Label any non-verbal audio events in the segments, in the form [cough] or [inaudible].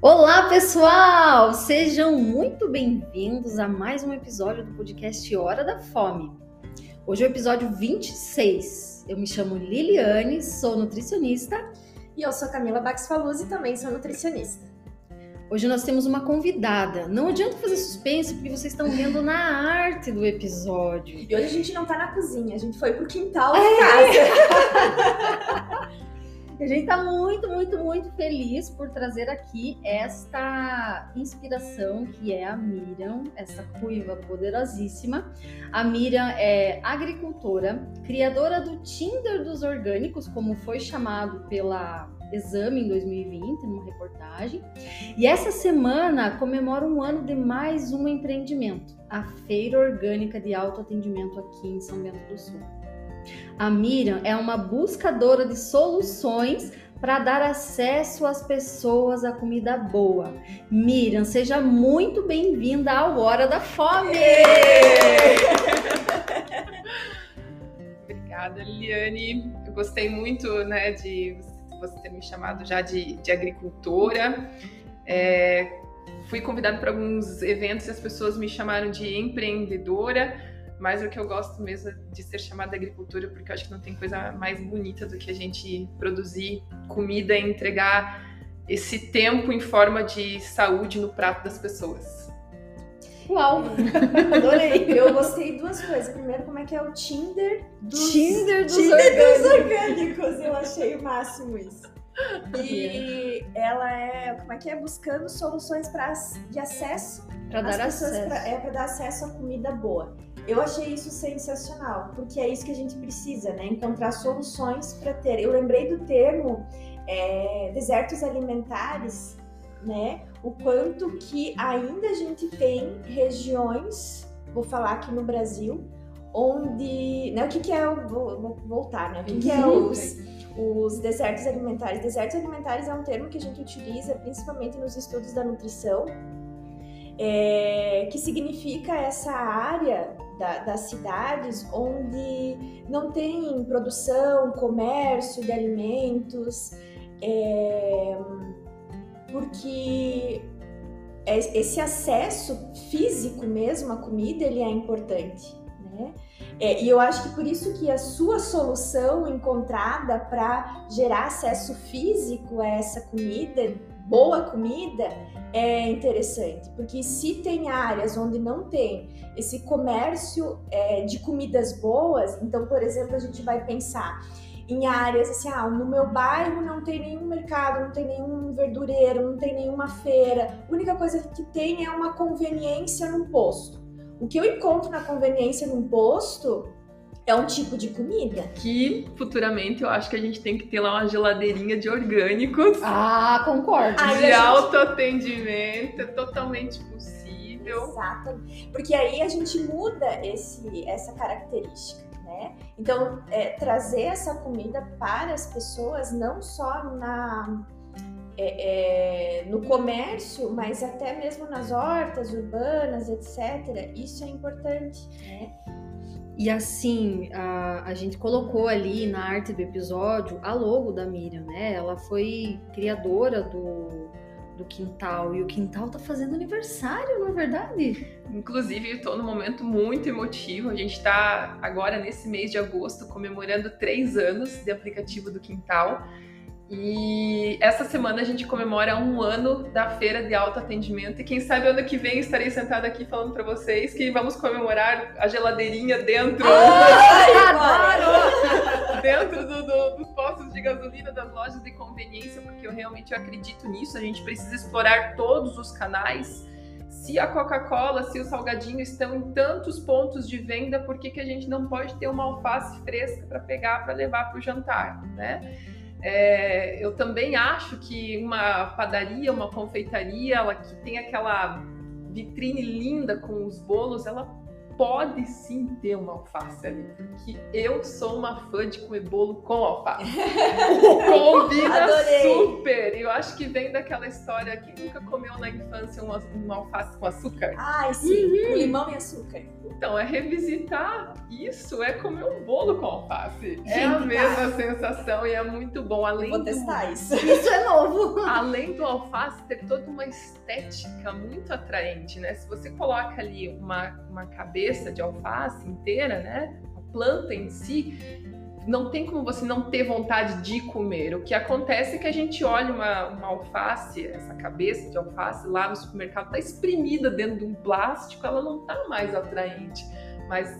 Olá, pessoal! Sejam muito bem-vindos a mais um episódio do podcast Hora da Fome. Hoje é o episódio 26. Eu me chamo Liliane, sou nutricionista. E eu sou Camila Baxfaluz e também sou nutricionista. Hoje nós temos uma convidada. Não adianta fazer suspense, porque vocês estão vendo na arte do episódio. E hoje a gente não tá na cozinha, a gente foi pro quintal da é. casa. [laughs] A gente está muito, muito, muito feliz por trazer aqui esta inspiração que é a Miriam, essa ruiva poderosíssima. A Miriam é agricultora, criadora do Tinder dos orgânicos, como foi chamado pela Exame em 2020, numa reportagem. E essa semana comemora um ano de mais um empreendimento, a Feira Orgânica de Autoatendimento aqui em São Bento do Sul. A Miriam é uma buscadora de soluções para dar acesso às pessoas à comida boa. Miriam, seja muito bem-vinda ao Hora da Fome! [laughs] Obrigada, Liliane. Eu gostei muito né, de você ter me chamado já de, de agricultora. É, fui convidada para alguns eventos e as pessoas me chamaram de empreendedora mas o que eu gosto mesmo é de ser chamada agricultura, porque eu acho que não tem coisa mais bonita do que a gente produzir comida e entregar esse tempo em forma de saúde no prato das pessoas. Uau! [laughs] Adorei! Eu gostei duas coisas. Primeiro, como é que é o Tinder dos, Tinder dos, Tinder orgânicos. dos orgânicos. Eu achei o máximo isso. E ela é, como é que é? Buscando soluções pra, de acesso para dar acesso. Pra, é para dar acesso a comida boa. Eu achei isso sensacional, porque é isso que a gente precisa, né? Encontrar soluções para ter. Eu lembrei do termo é, desertos alimentares, né? O quanto que ainda a gente tem regiões, vou falar aqui no Brasil, onde. Né, o que, que é o. Vou, vou voltar, né? O que, que é uhum. os, os desertos alimentares? Desertos alimentares é um termo que a gente utiliza principalmente nos estudos da nutrição, é, que significa essa área da, das cidades onde não tem produção, comércio de alimentos, é, porque esse acesso físico mesmo à comida ele é importante, né? É, e eu acho que por isso que a sua solução encontrada para gerar acesso físico a essa comida, boa comida, é interessante, porque se tem áreas onde não tem esse comércio é, de comidas boas, então, por exemplo, a gente vai pensar em áreas assim, ah, no meu bairro não tem nenhum mercado, não tem nenhum verdureiro, não tem nenhuma feira, a única coisa que tem é uma conveniência num posto. O que eu encontro na conveniência num posto é um tipo de comida. Que futuramente eu acho que a gente tem que ter lá uma geladeirinha de orgânicos. Ah, concordo. de gente... autoatendimento, é totalmente possível. Exato. Porque aí a gente muda esse, essa característica. Né? Então, é, trazer essa comida para as pessoas, não só na, é, é, no comércio, mas até mesmo nas hortas urbanas, etc. Isso é importante. Né? E assim, a, a gente colocou ali na arte do episódio a logo da Miriam, né? Ela foi criadora do, do Quintal e o Quintal tá fazendo aniversário, não é verdade? Inclusive, estou num momento muito emotivo. A gente está agora nesse mês de agosto comemorando três anos de aplicativo do Quintal. E essa semana a gente comemora um ano da feira de autoatendimento. E quem sabe ano que vem estarei sentada aqui falando para vocês que vamos comemorar a geladeirinha dentro. Ai, [laughs] dentro do, do, dos postos de gasolina, das lojas de conveniência, porque eu realmente acredito nisso. A gente precisa explorar todos os canais. Se a Coca-Cola, se o salgadinho estão em tantos pontos de venda, por que, que a gente não pode ter uma alface fresca para pegar para levar para o jantar, né? É, eu também acho que uma padaria, uma confeitaria, ela que tem aquela vitrine linda com os bolos, ela pode sim ter uma alface ali, porque eu sou uma fã de comer bolo com alface. [laughs] Combina super! Eu acho que vem daquela história, quem nunca comeu na infância uma, uma alface com açúcar? Ai, sim, com limão e açúcar. Então, é revisitar isso, é comer um bolo com alface. é a Gente, mesma sensação e é muito bom. Além Vou do, testar [laughs] isso. Isso é novo. além do alface ter toda uma estética muito atraente, né? Se você coloca ali uma, uma cabeça de alface inteira, né? A planta em si, não tem como você não ter vontade de comer. O que acontece é que a gente olha uma, uma alface, essa cabeça de alface lá no supermercado, tá espremida dentro de um plástico, ela não tá mais atraente. Mas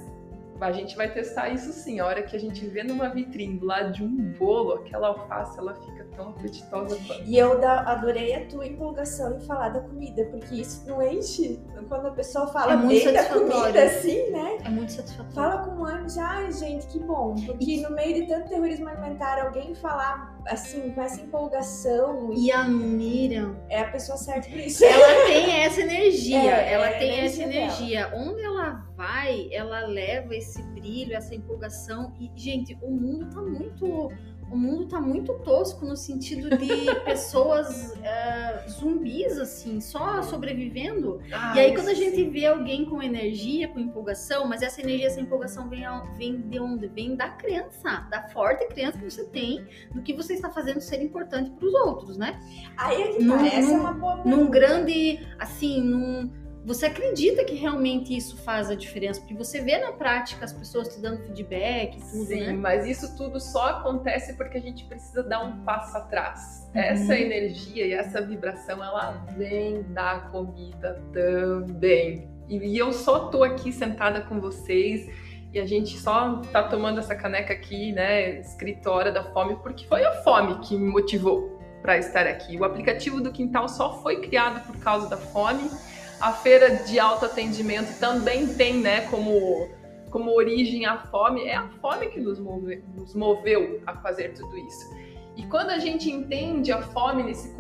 a gente vai testar isso sim. A hora que a gente vê numa vitrine lá de um bolo, aquela alface, ela fica tão apetitosa quanto. E eu da- adorei a tua empolgação em falar da comida, porque isso não enche. Quando a pessoa fala É muito da comida assim, né? É muito satisfatório. Fala com ânimo, já, ai gente, que bom. Porque no meio de tanto terrorismo alimentar, alguém falar assim, com essa empolgação, E a Miriam, é a pessoa certa pra isso. ela tem essa energia, [laughs] É, ela é tem essa energia energia. Onde ela vai, ela leva esse brilho, essa empolgação. E, gente, o mundo tá muito. O mundo tá muito tosco no sentido de [laughs] pessoas eh, zumbis, assim, só sobrevivendo. E aí, quando a gente vê alguém com energia, com empolgação, mas essa energia, essa empolgação vem, vem de onde? Vem da crença, da forte crença que você tem do que você está fazendo ser importante para os outros, né? Aí é que Num- tá, essa é num- uma boa Num pergunta. grande, assim, num. Você acredita que realmente isso faz a diferença? Porque você vê na prática as pessoas te dando feedback e tudo, Sim, né? mas isso tudo só acontece porque a gente precisa dar um passo atrás. Uhum. Essa energia e essa vibração, ela vem da comida também. E, eu só tô aqui sentada com vocês e a gente só tá tomando essa caneca aqui, né, escrito Hora da Fome, porque foi a fome que me motivou para estar aqui. O aplicativo do Quintal só foi criado por causa da fome. A feira de autoatendimento também tem, né, como como origem a fome, é a fome que nos, move, nos moveu a fazer tudo isso. E quando a gente entende a fome nesse,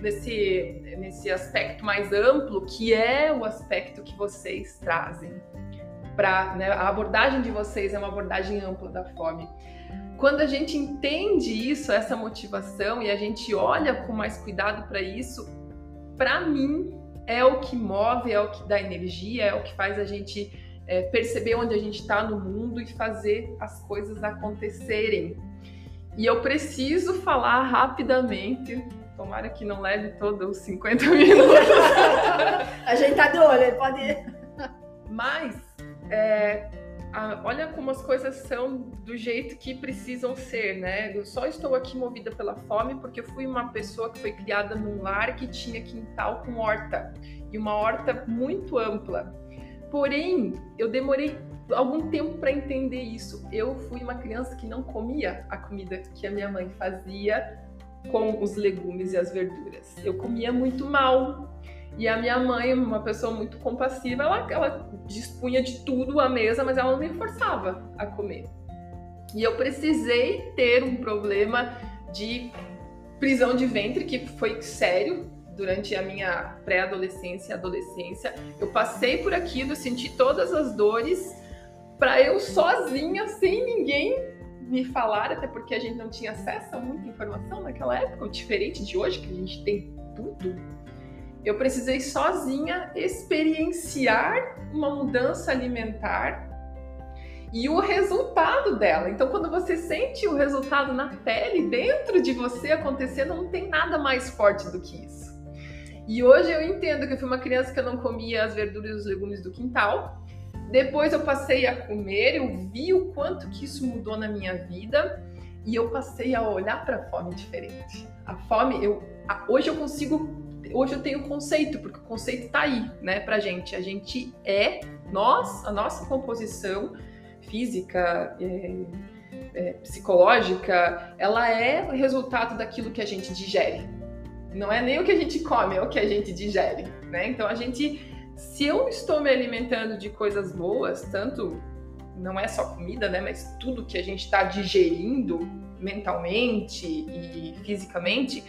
nesse, nesse aspecto mais amplo, que é o aspecto que vocês trazem, para né, a abordagem de vocês é uma abordagem ampla da fome. Quando a gente entende isso, essa motivação, e a gente olha com mais cuidado para isso, para mim é o que move, é o que dá energia, é o que faz a gente é, perceber onde a gente está no mundo e fazer as coisas acontecerem. E eu preciso falar rapidamente, tomara que não leve todos os 50 [laughs] minutos, [laughs] A gente tá de olho, pode. mas é, a- olha como as coisas são do jeito que precisam ser, né? Eu só estou aqui movida pela fome porque eu fui uma pessoa que foi criada num lar que tinha quintal com horta e uma horta muito ampla. Porém, eu demorei algum tempo para entender isso. Eu fui uma criança que não comia a comida que a minha mãe fazia com os legumes e as verduras. Eu comia muito mal. E a minha mãe, uma pessoa muito compassiva, ela, ela dispunha de tudo à mesa, mas ela não me forçava a comer. E eu precisei ter um problema de prisão de ventre, que foi sério durante a minha pré-adolescência e adolescência. Eu passei por aquilo, senti todas as dores, para eu sozinha, sem ninguém me falar, até porque a gente não tinha acesso a muita informação naquela época, diferente de hoje, que a gente tem tudo. Eu precisei sozinha experienciar uma mudança alimentar e o resultado dela. Então, quando você sente o resultado na pele, dentro de você acontecendo, não tem nada mais forte do que isso. E hoje eu entendo que eu fui uma criança que eu não comia as verduras e os legumes do quintal. Depois eu passei a comer, eu vi o quanto que isso mudou na minha vida e eu passei a olhar para a fome diferente. A fome, eu hoje eu consigo, hoje eu tenho conceito, porque o conceito tá aí, né, pra gente. A gente é nós, a nossa composição física, é, é, psicológica, ela é o resultado daquilo que a gente digere. Não é nem o que a gente come, é o que a gente digere, né? Então a gente, se eu estou me alimentando de coisas boas, tanto não é só comida, né, mas tudo que a gente está digerindo mentalmente e fisicamente,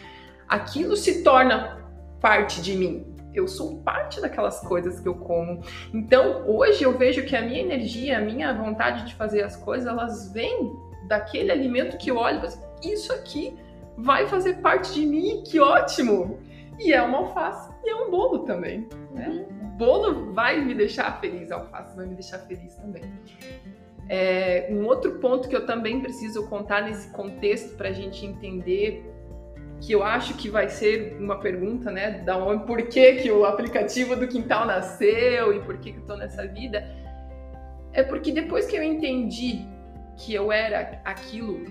aquilo se torna parte de mim. Eu sou parte daquelas coisas que eu como. Então, hoje eu vejo que a minha energia, a minha vontade de fazer as coisas, elas vêm daquele alimento que eu olho isso aqui vai fazer parte de mim, que ótimo! E é uma alface e é um bolo também. Né? Uhum. O bolo vai me deixar feliz, a alface vai me deixar feliz também. É, um outro ponto que eu também preciso contar nesse contexto para a gente entender que eu acho que vai ser uma pergunta, né, da onde, por que, que o aplicativo do Quintal nasceu e por que, que eu estou nessa vida, é porque depois que eu entendi que eu era aquilo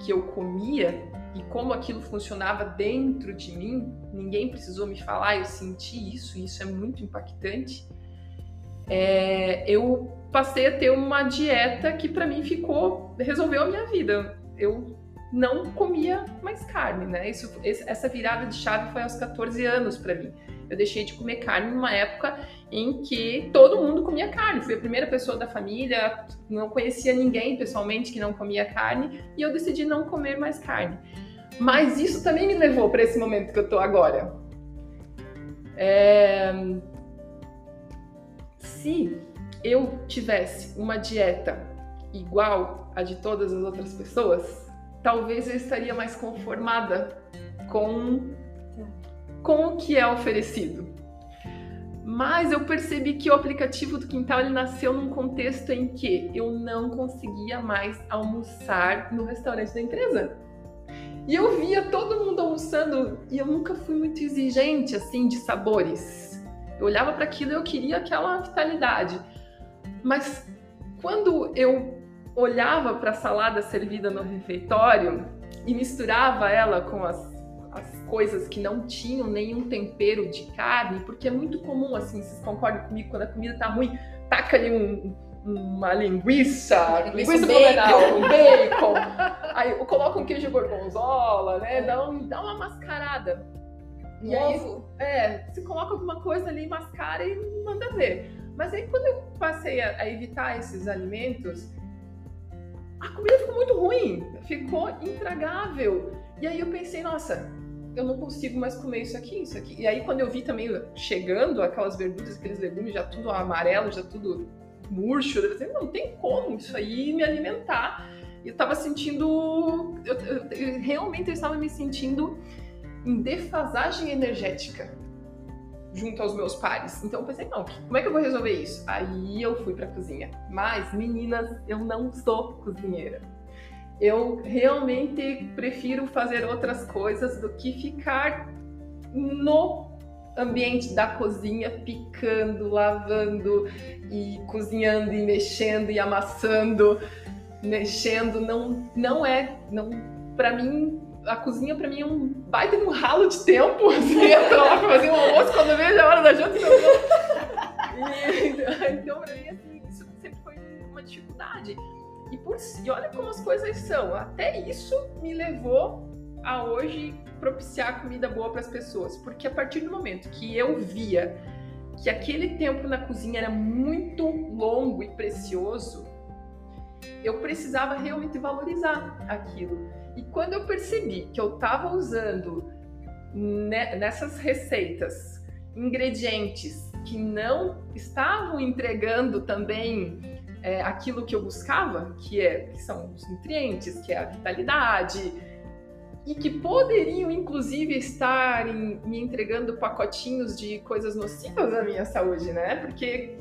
que eu comia e como aquilo funcionava dentro de mim, ninguém precisou me falar, eu senti isso, e isso é muito impactante. É, eu passei a ter uma dieta que para mim ficou, resolveu a minha vida. Eu não comia mais carne, né? Isso, essa virada de chave foi aos 14 anos para mim. Eu deixei de comer carne numa época em que todo mundo comia carne. Fui a primeira pessoa da família, não conhecia ninguém pessoalmente que não comia carne e eu decidi não comer mais carne. Mas isso também me levou para esse momento que eu tô agora. É... Se eu tivesse uma dieta igual a de todas as outras pessoas, talvez eu estaria mais conformada com, com o que é oferecido. Mas eu percebi que o aplicativo do Quintal ele nasceu num contexto em que eu não conseguia mais almoçar no restaurante da empresa. E eu via todo mundo almoçando e eu nunca fui muito exigente assim de sabores. Eu olhava para aquilo e eu queria aquela vitalidade. Mas quando eu olhava para a salada servida no refeitório e misturava ela com as, as coisas que não tinham nenhum tempero de carne, porque é muito comum, assim, vocês concordam comigo, quando a comida tá ruim, taca ali um, uma linguiça, linguiça bacon, um bacon, aí coloca um queijo gorgonzola, né, dá, um, dá uma mascarada. E ovo. Aí, é, você coloca alguma coisa ali, mascara e manda ver. Mas aí quando eu passei a, a evitar esses alimentos, a comida ficou muito ruim, ficou intragável. E aí eu pensei, nossa, eu não consigo mais comer isso aqui, isso aqui. E aí quando eu vi também chegando aquelas verduras, aqueles legumes já tudo amarelo, já tudo murcho, eu pensei, não tem como isso aí me alimentar. Eu tava sentindo, eu, eu, eu, realmente eu estava me sentindo em defasagem energética junto aos meus pares. Então eu pensei, não, como é que eu vou resolver isso? Aí eu fui para a cozinha. Mas, meninas, eu não sou cozinheira. Eu realmente prefiro fazer outras coisas do que ficar no ambiente da cozinha picando, lavando e cozinhando e mexendo e amassando, mexendo não não é, não para mim a cozinha pra mim é um baita um ralo de tempo. [laughs] Assim, entra lá pra fazer um almoço quando eu vejo a hora da janta. E, [laughs] então, pra mim, assim, isso sempre foi uma dificuldade. E, por, e olha como as coisas são. Até isso me levou a hoje propiciar comida boa para as pessoas. Porque a partir do momento que eu via que aquele tempo na cozinha era muito longo e precioso, eu precisava realmente valorizar aquilo. E quando eu percebi que eu estava usando nessas receitas ingredientes que não estavam entregando também é, aquilo que eu buscava, que, é, que são os nutrientes, que é a vitalidade, e que poderiam inclusive estar em, me entregando pacotinhos de coisas nocivas à minha saúde, né? Porque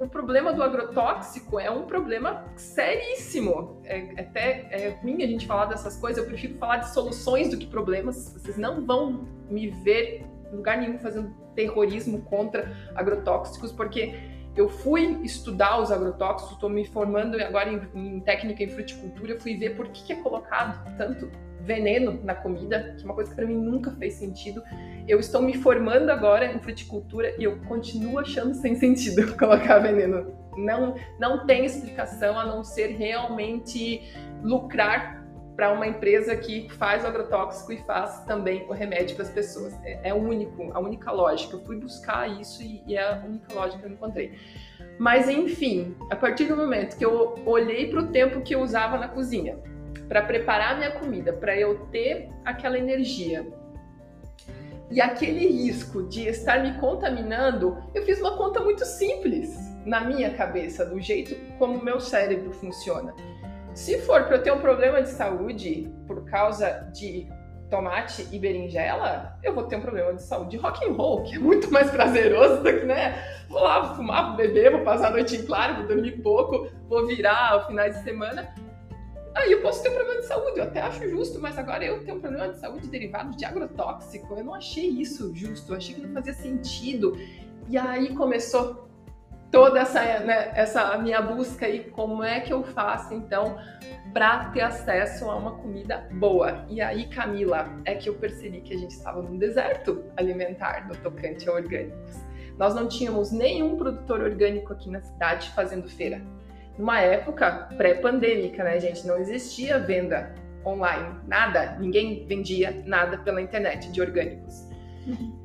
o problema do agrotóxico é um problema seríssimo. É, é, até é ruim a gente falar dessas coisas, eu prefiro falar de soluções do que problemas. Vocês não vão me ver em lugar nenhum fazendo terrorismo contra agrotóxicos, porque eu fui estudar os agrotóxicos, estou me formando agora em, em, técnica em fruticultura, fui ver por que, que é colocado tanto veneno na comida, que é uma coisa que para mim nunca fez sentido. Eu estou me formando agora em fruticultura e eu continuo achando sem sentido [laughs] colocar veneno. Não, não tem explicação a não ser realmente lucrar para uma empresa que faz o agrotóxico e faz também o remédio para as pessoas. É, é único, a única lógica. Eu fui buscar isso e, e é a única lógica que eu encontrei. Mas enfim, a partir do momento que eu olhei para o tempo que eu usava na cozinha, para preparar minha comida, para eu ter aquela energia E aquele risco de estar me contaminando, eu fiz uma conta muito simples na minha cabeça, do jeito como o meu cérebro funciona. Se for para eu ter um problema de saúde por causa de tomate e berinjela, eu vou ter um problema de saúde de rock and roll, que é muito mais prazeroso do que, né? Vou lá vou fumar, vou beber, vou passar a noite em claro, vou dormir pouco, vou virar ao finais de semana. Aí eu posso ter um problema de saúde, eu até acho justo, mas agora eu tenho um problema de saúde derivado de agrotóxico. Eu não achei isso justo, eu achei que não fazia sentido. E aí começou toda essa, né, essa minha busca aí, como é que eu faço então para ter acesso a uma comida boa. E aí, Camila, é que eu percebi que a gente estava num deserto alimentar no tocante a orgânicos. Nós não tínhamos nenhum produtor orgânico aqui na cidade fazendo feira. Numa época pré-pandêmica, né, gente? Não existia venda online, nada, ninguém vendia nada pela internet de orgânicos. Uhum.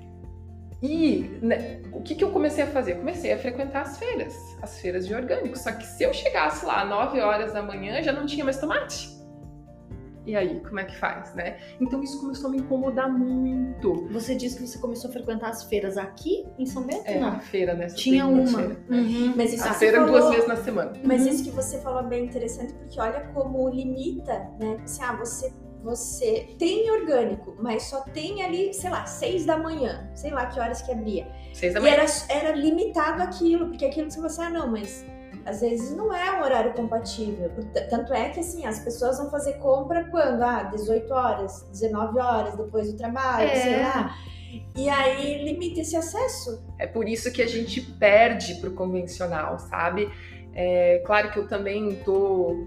E né, o que, que eu comecei a fazer? Comecei a frequentar as feiras, as feiras de orgânicos. Só que se eu chegasse lá às 9 horas da manhã, já não tinha mais tomate. E aí, como é que faz, né? Então isso começou a me incomodar muito. Você disse que você começou a frequentar as feiras aqui em São Bento? É, não? a feira, né? Tinha uma. Uhum. Mas isso a feira falou... duas vezes na semana. Mas uhum. isso que você falou é bem interessante, porque olha como limita, né? Assim, ah, você você tem orgânico, mas só tem ali, sei lá, seis da manhã, sei lá que horas que abria. Seis da manhã. E era, era limitado aquilo, porque aquilo que você, ah, não, mas às vezes não é um horário compatível. Tanto é que assim, as pessoas vão fazer compra quando? Ah, 18 horas, 19 horas depois do trabalho, é. sei lá. E aí limita esse acesso. É por isso que a gente perde pro convencional, sabe? É, claro que eu também tô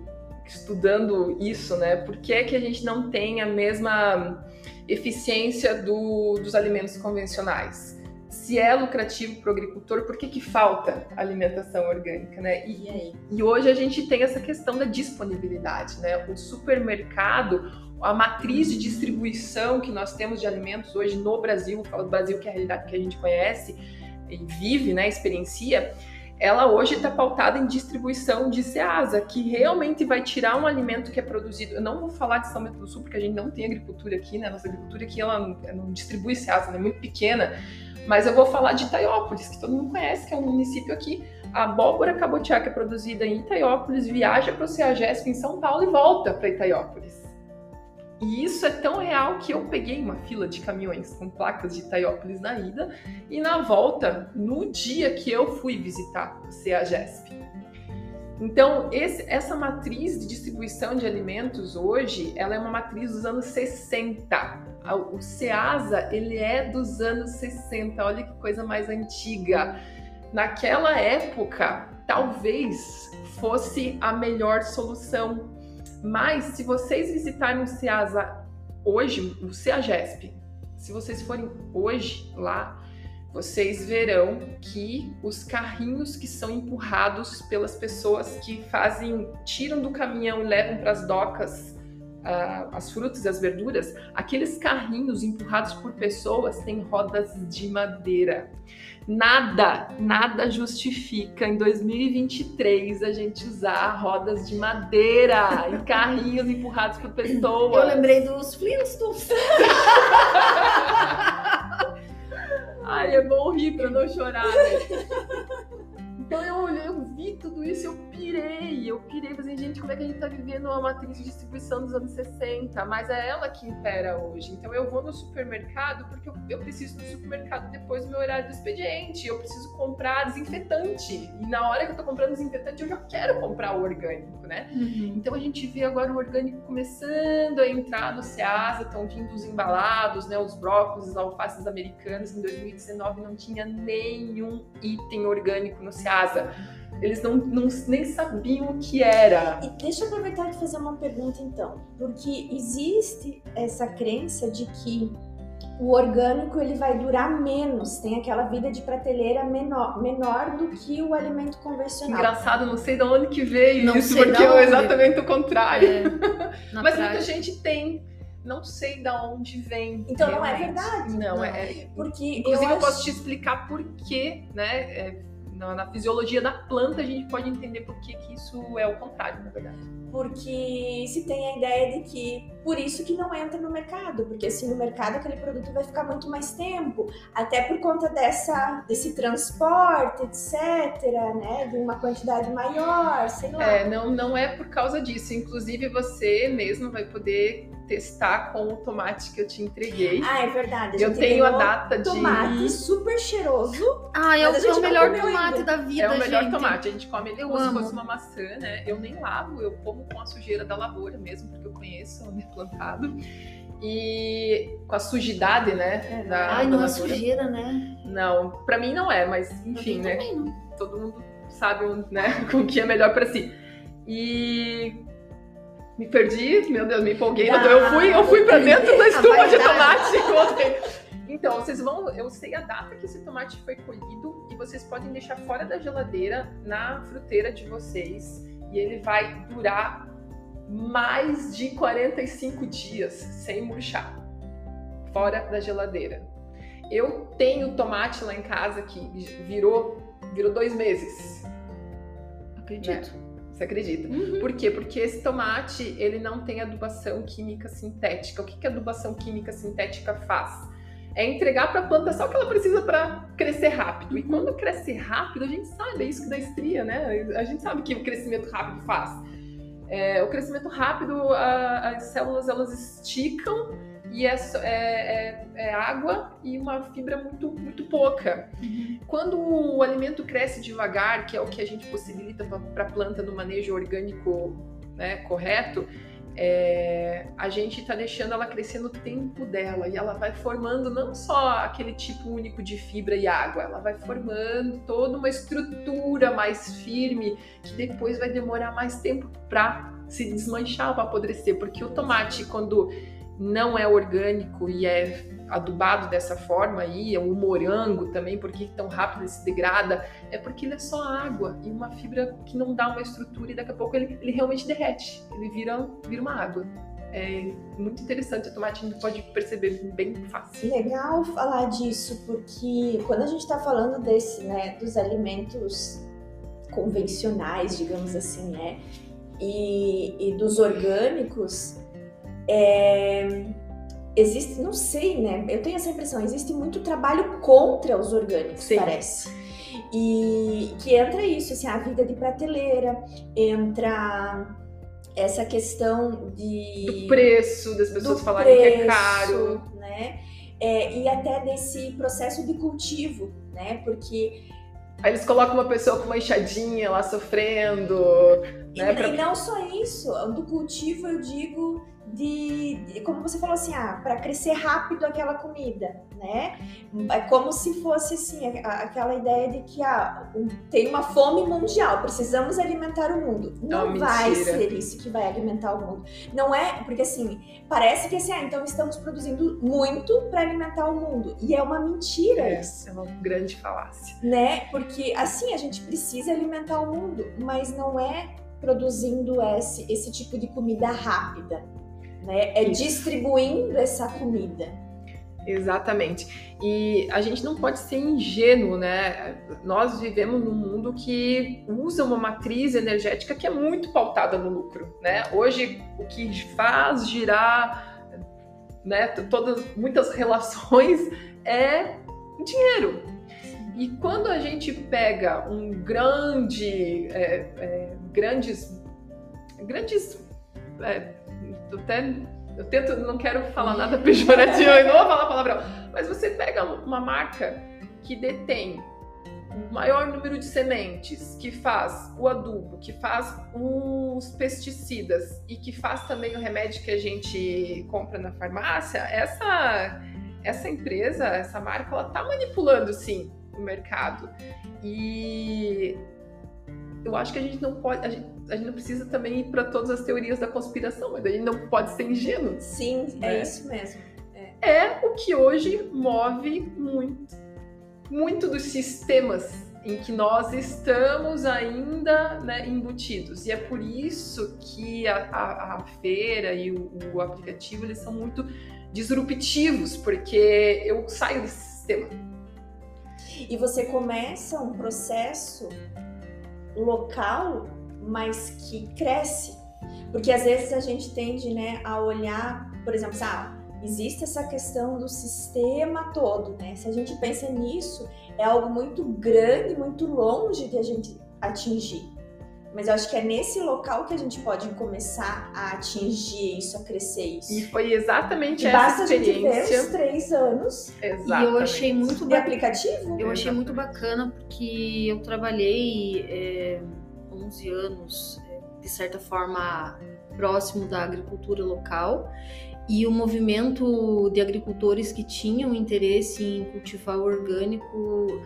estudando isso, né? Por que, é que a gente não tem a mesma eficiência do, dos alimentos convencionais? Se é lucrativo para o agricultor, por que, que falta alimentação orgânica, né? E, e, hoje a gente tem essa questão da disponibilidade, né? O supermercado, a matriz de distribuição que nós temos de alimentos hoje no Brasil, falo do Brasil que é a realidade que a gente conhece e vive, né, experiencia, ela hoje está pautada em distribuição de Ceasa, que realmente vai tirar um alimento que é produzido. Eu não vou falar de São Bento do Sul, porque a gente não tem agricultura aqui, né? Nossa agricultura aqui ela não, distribui Ceasa, ela é muito pequena. Mas eu vou falar de Itaiópolis, que todo mundo conhece, que é um município aqui. A abóbora cabotiá, que é produzida em Itaiópolis, viaja para o Ceagesp em São Paulo e volta para Itaiópolis. E isso é tão real que eu peguei uma fila de caminhões com placas de Itaiópolis na ida e na volta, no dia que eu fui visitar o CEAGESP. Então, esse, essa matriz de distribuição de alimentos hoje, ela é uma matriz dos anos 60. O CEASA, ele é dos anos 60. Olha que coisa mais antiga. Naquela época, talvez fosse a melhor solução mas se vocês visitarem o CEASA hoje, o CEAGESP, se vocês forem hoje lá, vocês verão que os carrinhos que são empurrados pelas pessoas que fazem, tiram do caminhão e levam para as docas uh, as frutas e as verduras, aqueles carrinhos empurrados por pessoas têm rodas de madeira. Nada, nada justifica em 2023 a gente usar rodas de madeira e carrinhos empurrados por pessoas. Eu lembrei dos Flintstones. [laughs] Ai, é bom rir pra não chorar, né? [laughs] Então eu olhei, eu vi tudo isso, eu pirei, eu pirei, falei, gente, como é que a gente tá vivendo uma matriz de distribuição dos anos 60? Mas é ela que impera hoje. Então eu vou no supermercado porque eu, eu preciso do supermercado depois do meu horário do expediente, eu preciso comprar desinfetante. E na hora que eu tô comprando desinfetante, eu já quero comprar o orgânico, né? Uhum. Então a gente vê agora o orgânico começando a entrar no Ceasa, estão vindo os embalados, né? Os brócolis, os alfaces americanos. Em 2019 não tinha nenhum item orgânico no Ceasa casa. Eles não, não, nem sabiam o que era. E deixa eu aproveitar de fazer uma pergunta então, porque existe essa crença de que o orgânico ele vai durar menos, tem aquela vida de prateleira menor, menor do que o alimento convencional. Engraçado, não sei de onde que veio não isso, porque é exatamente o contrário. É, [laughs] Mas prática. muita gente tem não sei de onde vem. Então realmente. não é verdade. Não, não. é. Porque Inclusive, eu, eu posso te explicar por quê, né? É, na, na, fisiologia da planta a gente pode entender por que, que isso é o contrário, na verdade. Porque se tem a ideia de que por isso que não entra no mercado, porque assim no mercado aquele produto vai ficar muito mais tempo, até por conta dessa desse transporte, etc, né, de uma quantidade maior, sei lá. É, não não é por causa disso, inclusive você mesmo vai poder testar com o tomate que eu te entreguei. Ah, é verdade. eu tenho a data tomate de. Tomate super cheiroso. Ah, é, o, o melhor tomate ainda. da vida. É o melhor gente. tomate. A gente come ele como se fosse uma maçã, né? Eu nem lavo, eu como com a sujeira da lavoura mesmo, porque eu conheço onde é plantado. E com a sujidade, né? É, da, Ai, da não é sujeira, né? Não, pra mim não é, mas enfim, né? Todo mundo sabe né, [laughs] com o que é melhor para si. E me perdi, meu Deus, me empolguei. Ah, eu fui, eu fui para dentro da estufa de tomate [laughs] e. Então, vocês vão, eu sei a data que esse tomate foi colhido e vocês podem deixar fora da geladeira na fruteira de vocês e ele vai durar mais de 45 dias sem murchar fora da geladeira. Eu tenho tomate lá em casa que virou virou dois meses. Acredito. Né? Você acredita? Uhum. Por quê? Porque esse tomate, ele não tem adubação química sintética. O que, que a adubação química sintética faz? É entregar para a planta só o que ela precisa para crescer rápido. E quando cresce rápido, a gente sabe, é isso que dá estria, né? A gente sabe que o crescimento rápido faz. É, o crescimento rápido, a, as células elas esticam e é, é, é, é, água e uma fibra muito, muito pouca. Uhum. Quando o alimento cresce devagar, que é o que a gente possibilita para a planta no manejo orgânico né, correto, é, a gente está deixando ela crescer no tempo dela e ela vai formando não só aquele tipo único de fibra e água, ela vai formando toda uma estrutura mais firme que depois vai demorar mais tempo para se desmanchar, para apodrecer, porque o tomate quando não é orgânico e é adubado dessa forma aí, é o morango também, porque tão rápido ele se degrada, é porque ele é só água e uma fibra que não dá uma estrutura e daqui a pouco ele, ele realmente derrete, ele vira, vira uma água. É muito interessante, o tomate pode perceber bem fácil. Legal falar disso, porque quando a gente está falando desse, né, dos alimentos convencionais, digamos assim, né, e, e dos orgânicos, é, existe, não sei, né? Eu tenho essa impressão, existe muito trabalho contra os orgânicos, Sim. parece. E que entra isso, assim, a vida de prateleira, entra essa questão de. Do preço, das pessoas falarem preço, que é caro. Né? É, e até desse processo de cultivo, né? Porque. Aí eles colocam uma pessoa com uma enxadinha lá sofrendo. E, né, pra... e não só isso, do cultivo eu digo de, de, como você falou assim, ah, para crescer rápido aquela comida, né? É como se fosse assim, a, aquela ideia de que ah, tem uma fome mundial, precisamos alimentar o mundo. Não, não vai ser isso que vai alimentar o mundo. Não é, porque assim, parece que assim, ah, então estamos produzindo muito para alimentar o mundo. E é uma mentira é, isso. É uma grande falácia. Né? Porque assim, a gente precisa alimentar o mundo, mas não é produzindo esse, esse tipo de comida rápida né? É Isso. distribuindo essa comida. Exatamente. E a gente não pode ser ingênuo, né? Nós vivemos num mundo que usa uma matriz energética que é muito pautada no lucro, né? Hoje o que faz girar, né, todas muitas [laughs] relações é dinheiro. E quando a gente pega um grande, é, é, grandes, grandes é, até eu tento, não quero falar nada pejorativo, eu não vou falar palavrão, mas você pega uma marca que detém o maior número de sementes, que faz o adubo, que faz os pesticidas e que faz também o remédio que a gente compra na farmácia, essa essa empresa, essa marca, ela tá manipulando sim o mercado. E eu acho que a gente não pode, a gente, a gente não precisa também ir para todas as teorias da conspiração, mas a gente não pode ser ingênuo. Sim, é né? é isso mesmo. É. é o que hoje move muito, muito dos sistemas em que nós estamos ainda né, embutidos. E é por isso que a, a, a feira e o, o, aplicativo eles são muito disruptivos, porque eu saio desse sistema. E você começa um processo local, mas que cresce. Porque às vezes a gente tende né, a olhar, por exemplo, ah, existe essa questão do sistema todo, né? Se a gente pensa nisso, é algo muito grande, muito longe de a gente atingir. Mas eu acho que é nesse local que a gente pode começar a atingir isso, a crescer isso. E foi exatamente e essa basta experiência. a gente ver os três anos Exatamente. E eu achei muito de bacana. aplicativo. Eu achei muito bacana porque eu trabalhei é, 11 anos, é, de certa forma, próximo da agricultura local. E o movimento de agricultores que tinham interesse em cultivar orgânico,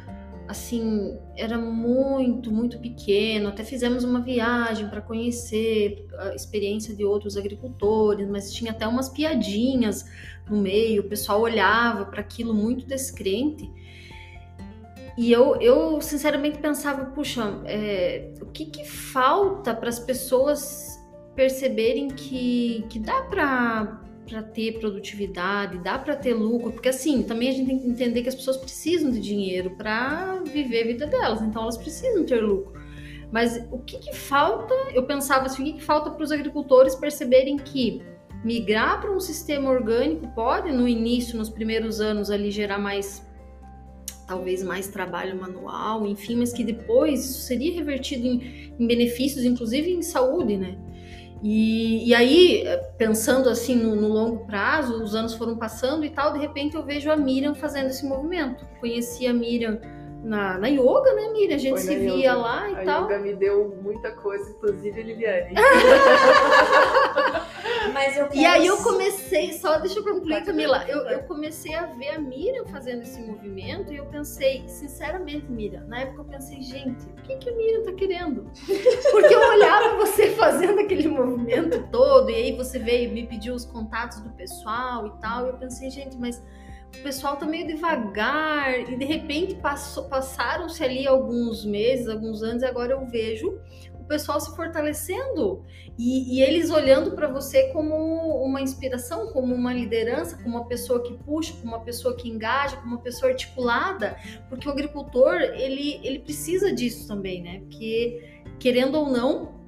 assim, era muito, muito pequeno. Até fizemos uma viagem para conhecer a experiência de outros agricultores, mas tinha até umas piadinhas no meio. O pessoal olhava para aquilo muito descrente. E eu, eu sinceramente pensava, puxa, é, o que, que falta para as pessoas perceberem que, que dá para ter produtividade, dá para ter lucro, porque assim, também a gente tem que entender que as pessoas precisam de dinheiro para viver a vida delas, então elas precisam ter lucro. Mas o que, que falta? Eu pensava assim, o que, que falta para os agricultores perceberem que migrar para um sistema orgânico pode, no início, nos primeiros anos, ali gerar mais talvez mais trabalho manual, enfim, mas que depois isso seria revertido em, em benefícios, inclusive em saúde, né? E, e aí, pensando assim no, no, longo prazo, os anos foram passando e tal, de repente eu vejo a Miriam fazendo esse movimento. Conheci a Miriam na, na yoga, né, Miriam? A gente se via yoga. lá e A tal. yoga me deu muita coisa, inclusive a Liliane. [laughs] Mas eu E aí eu comecei, só deixa eu concluir, Camila. Eu, eu comecei a ver a Miriam fazendo esse movimento e eu pensei, sinceramente, Miriam, na época eu pensei, gente, o que, que a Miriam tá querendo? [laughs] Porque eu olhava você fazendo aquele movimento todo, e aí você veio me pediu os contatos do pessoal e tal, e eu pensei, gente, mas o pessoal tá meio devagar, e de repente passou- passaram-se ali alguns meses, alguns anos, e agora eu vejo o pessoal se fortalecendo. E, e eles olhando para você como uma inspiração, como uma liderança, como uma pessoa que puxa, como uma pessoa que engaja, como uma pessoa articulada, porque o agricultor ele, ele precisa disso também, né? Porque querendo ou não,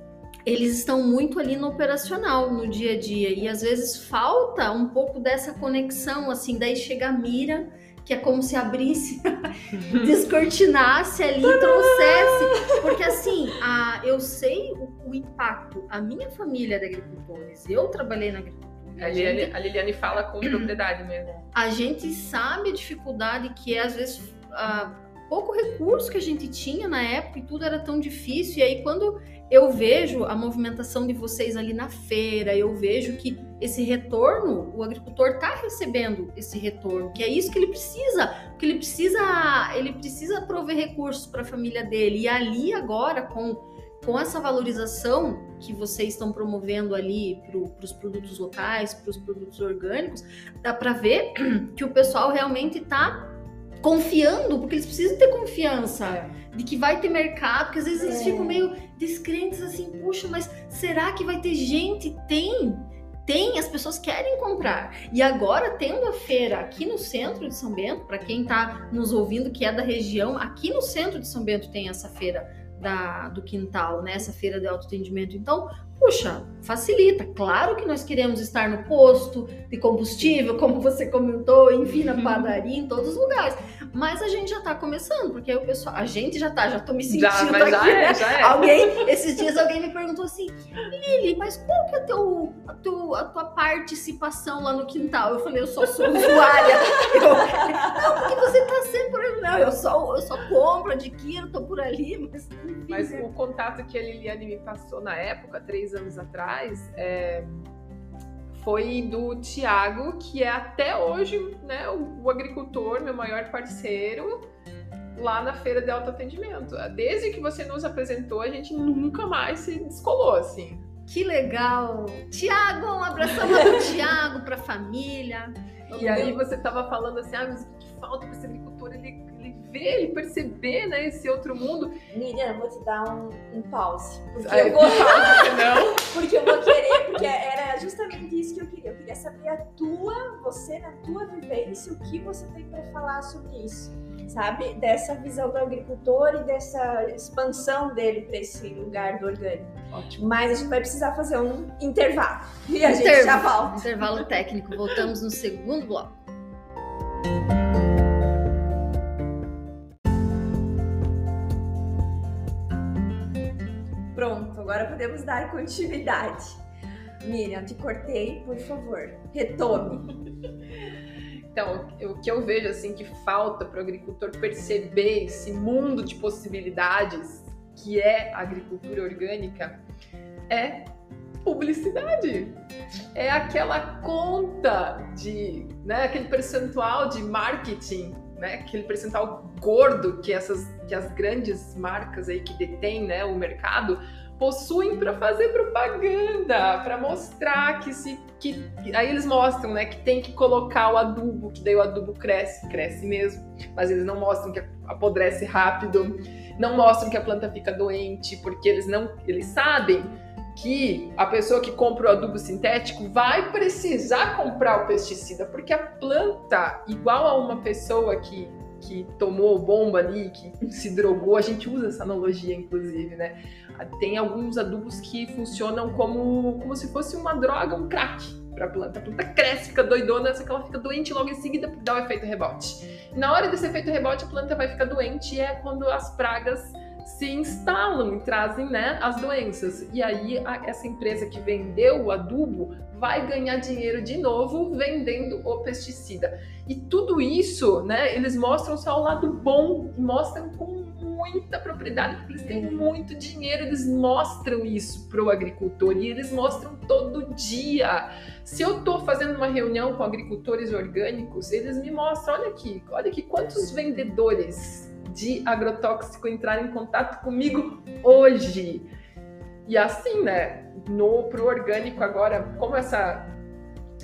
eles estão muito ali no operacional, no dia a dia, e às vezes falta um pouco dessa conexão, assim, daí chega a mira, que é como se abrisse, [laughs] descortinasse ali, trouxesse, porque assim, a, eu sei o, o impacto, a minha família é de agricultores, eu trabalhei na agricultura, A a gente Liliane, a Liliane fala com propriedade mesmo. a gente sabe a dificuldade que é, às vezes, ah, pouco recurso que a gente tinha na época e tudo era tão difícil. E aí, quando eu vejo a movimentação de vocês ali na feira, eu vejo que esse retorno, o agricultor está recebendo esse retorno, que é isso que ele precisa, porque ele precisa, ele precisa prover recursos para a família dele. E ali agora, com com essa valorização que vocês estão promovendo ali para os produtos locais, para os produtos orgânicos, dá para ver [clears throat] que o pessoal realmente está confiando, porque eles precisam ter confiança de que vai ter mercado, porque às vezes eles É. ficam meio descrentes assim, puxa, mas será que vai ter gente? Tem. Tem, as pessoas querem comprar. E agora, tendo a feira aqui no centro de São Bento, para quem está nos ouvindo que é da região, aqui no centro de São Bento tem essa feira da, do quintal, né? Essa feira de autoatendimento. Então, puxa, facilita. Claro que nós queremos estar no posto de combustível, [laughs] como você comentou, enfim, na padaria, em todos os lugares. Mas a gente já tá começando, porque aí o pessoal. A gente já tá, já tô me sentindo Já, mas já aqui, é, né? já é. Alguém, esses dias alguém me perguntou assim, Lili, mas qual que é teu, a, teu, a tua participação lá no quintal? Eu falei, eu só sou usuária. [laughs] Eu, não, porque você tá sempre. Não, eu só, eu só compro, adquiro, tô por ali, mas. enfim, Mas né? o contato que a Liliane me passou na época, três anos atrás, é, foi do Tiago, que é até hoje né, o, o agricultor, meu maior parceiro, lá na feira de autoatendimento. Desde que você nos apresentou, a gente nunca mais se descolou, assim. Que legal! Tiago, um abração lá pro [laughs] Tiago, pra família. E aí você tava falando assim, ah, mas o que falta para esse agricultor ele ver, ele perceber né, esse outro mundo. Miriam, eu vou te dar um, um pause. Porque Ai, eu vou. [laughs] não? Porque eu vou querer, porque era justamente isso que eu queria. Eu queria saber a tua, você na tua vivência, o que você tem para falar sobre isso, sabe? Dessa visão do agricultor e dessa expansão dele para esse lugar do orgânico. Ótimo. Mas a gente vai precisar fazer um intervalo. E a gente já volta. Intervalo técnico. Voltamos no segundo bloco. Pronto, agora podemos dar continuidade. Miriam, te cortei, por favor, retome. [laughs] Então, o que eu vejo assim que falta para o agricultor perceber esse mundo de possibilidades que é a agricultura orgânica é publicidade. É aquela conta de, né, aquele percentual de marketing, né, aquele percentual gordo que essas que as grandes marcas aí que detêm, né, o mercado possuem para fazer propaganda, para mostrar que se que aí eles mostram, né, que tem que colocar o adubo, que daí o adubo cresce, cresce mesmo, mas eles não mostram que apodrece rápido, não mostram que a planta fica doente, porque eles não, eles sabem que a pessoa que compra o adubo sintético vai precisar comprar o pesticida, porque a planta, igual a uma pessoa que que tomou bomba ali, que [laughs] se drogou, a gente usa essa analogia, inclusive, né? Tem alguns adubos que funcionam como, como se fosse uma droga, um crack para a planta. A planta cresce, fica doidona, só que ela fica doente logo em seguida dá o efeito rebote. Na hora desse efeito rebote, a planta vai ficar doente e é quando as pragas se instalam e trazem né, as doenças. E aí a, essa empresa que vendeu o adubo vai ganhar dinheiro de novo vendendo o pesticida. E tudo isso, né, eles mostram só o lado bom, mostram com muita propriedade, porque eles têm muito dinheiro, eles mostram isso para o agricultor e eles mostram todo dia. Se eu estou fazendo uma reunião com agricultores orgânicos, eles me mostram, olha aqui, olha aqui quantos vendedores de agrotóxico entraram em contato comigo hoje. E assim, né, no pro orgânico agora, como essa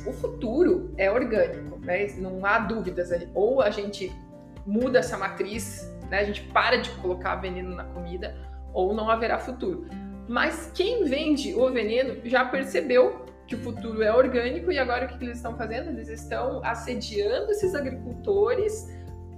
o futuro é orgânico, né? Não há dúvidas. Ou a gente muda essa matriz, né? A gente para de colocar veneno na comida, ou não haverá futuro. Mas quem vende o veneno já percebeu que o futuro é orgânico e agora o que eles estão fazendo? Eles estão assediando esses agricultores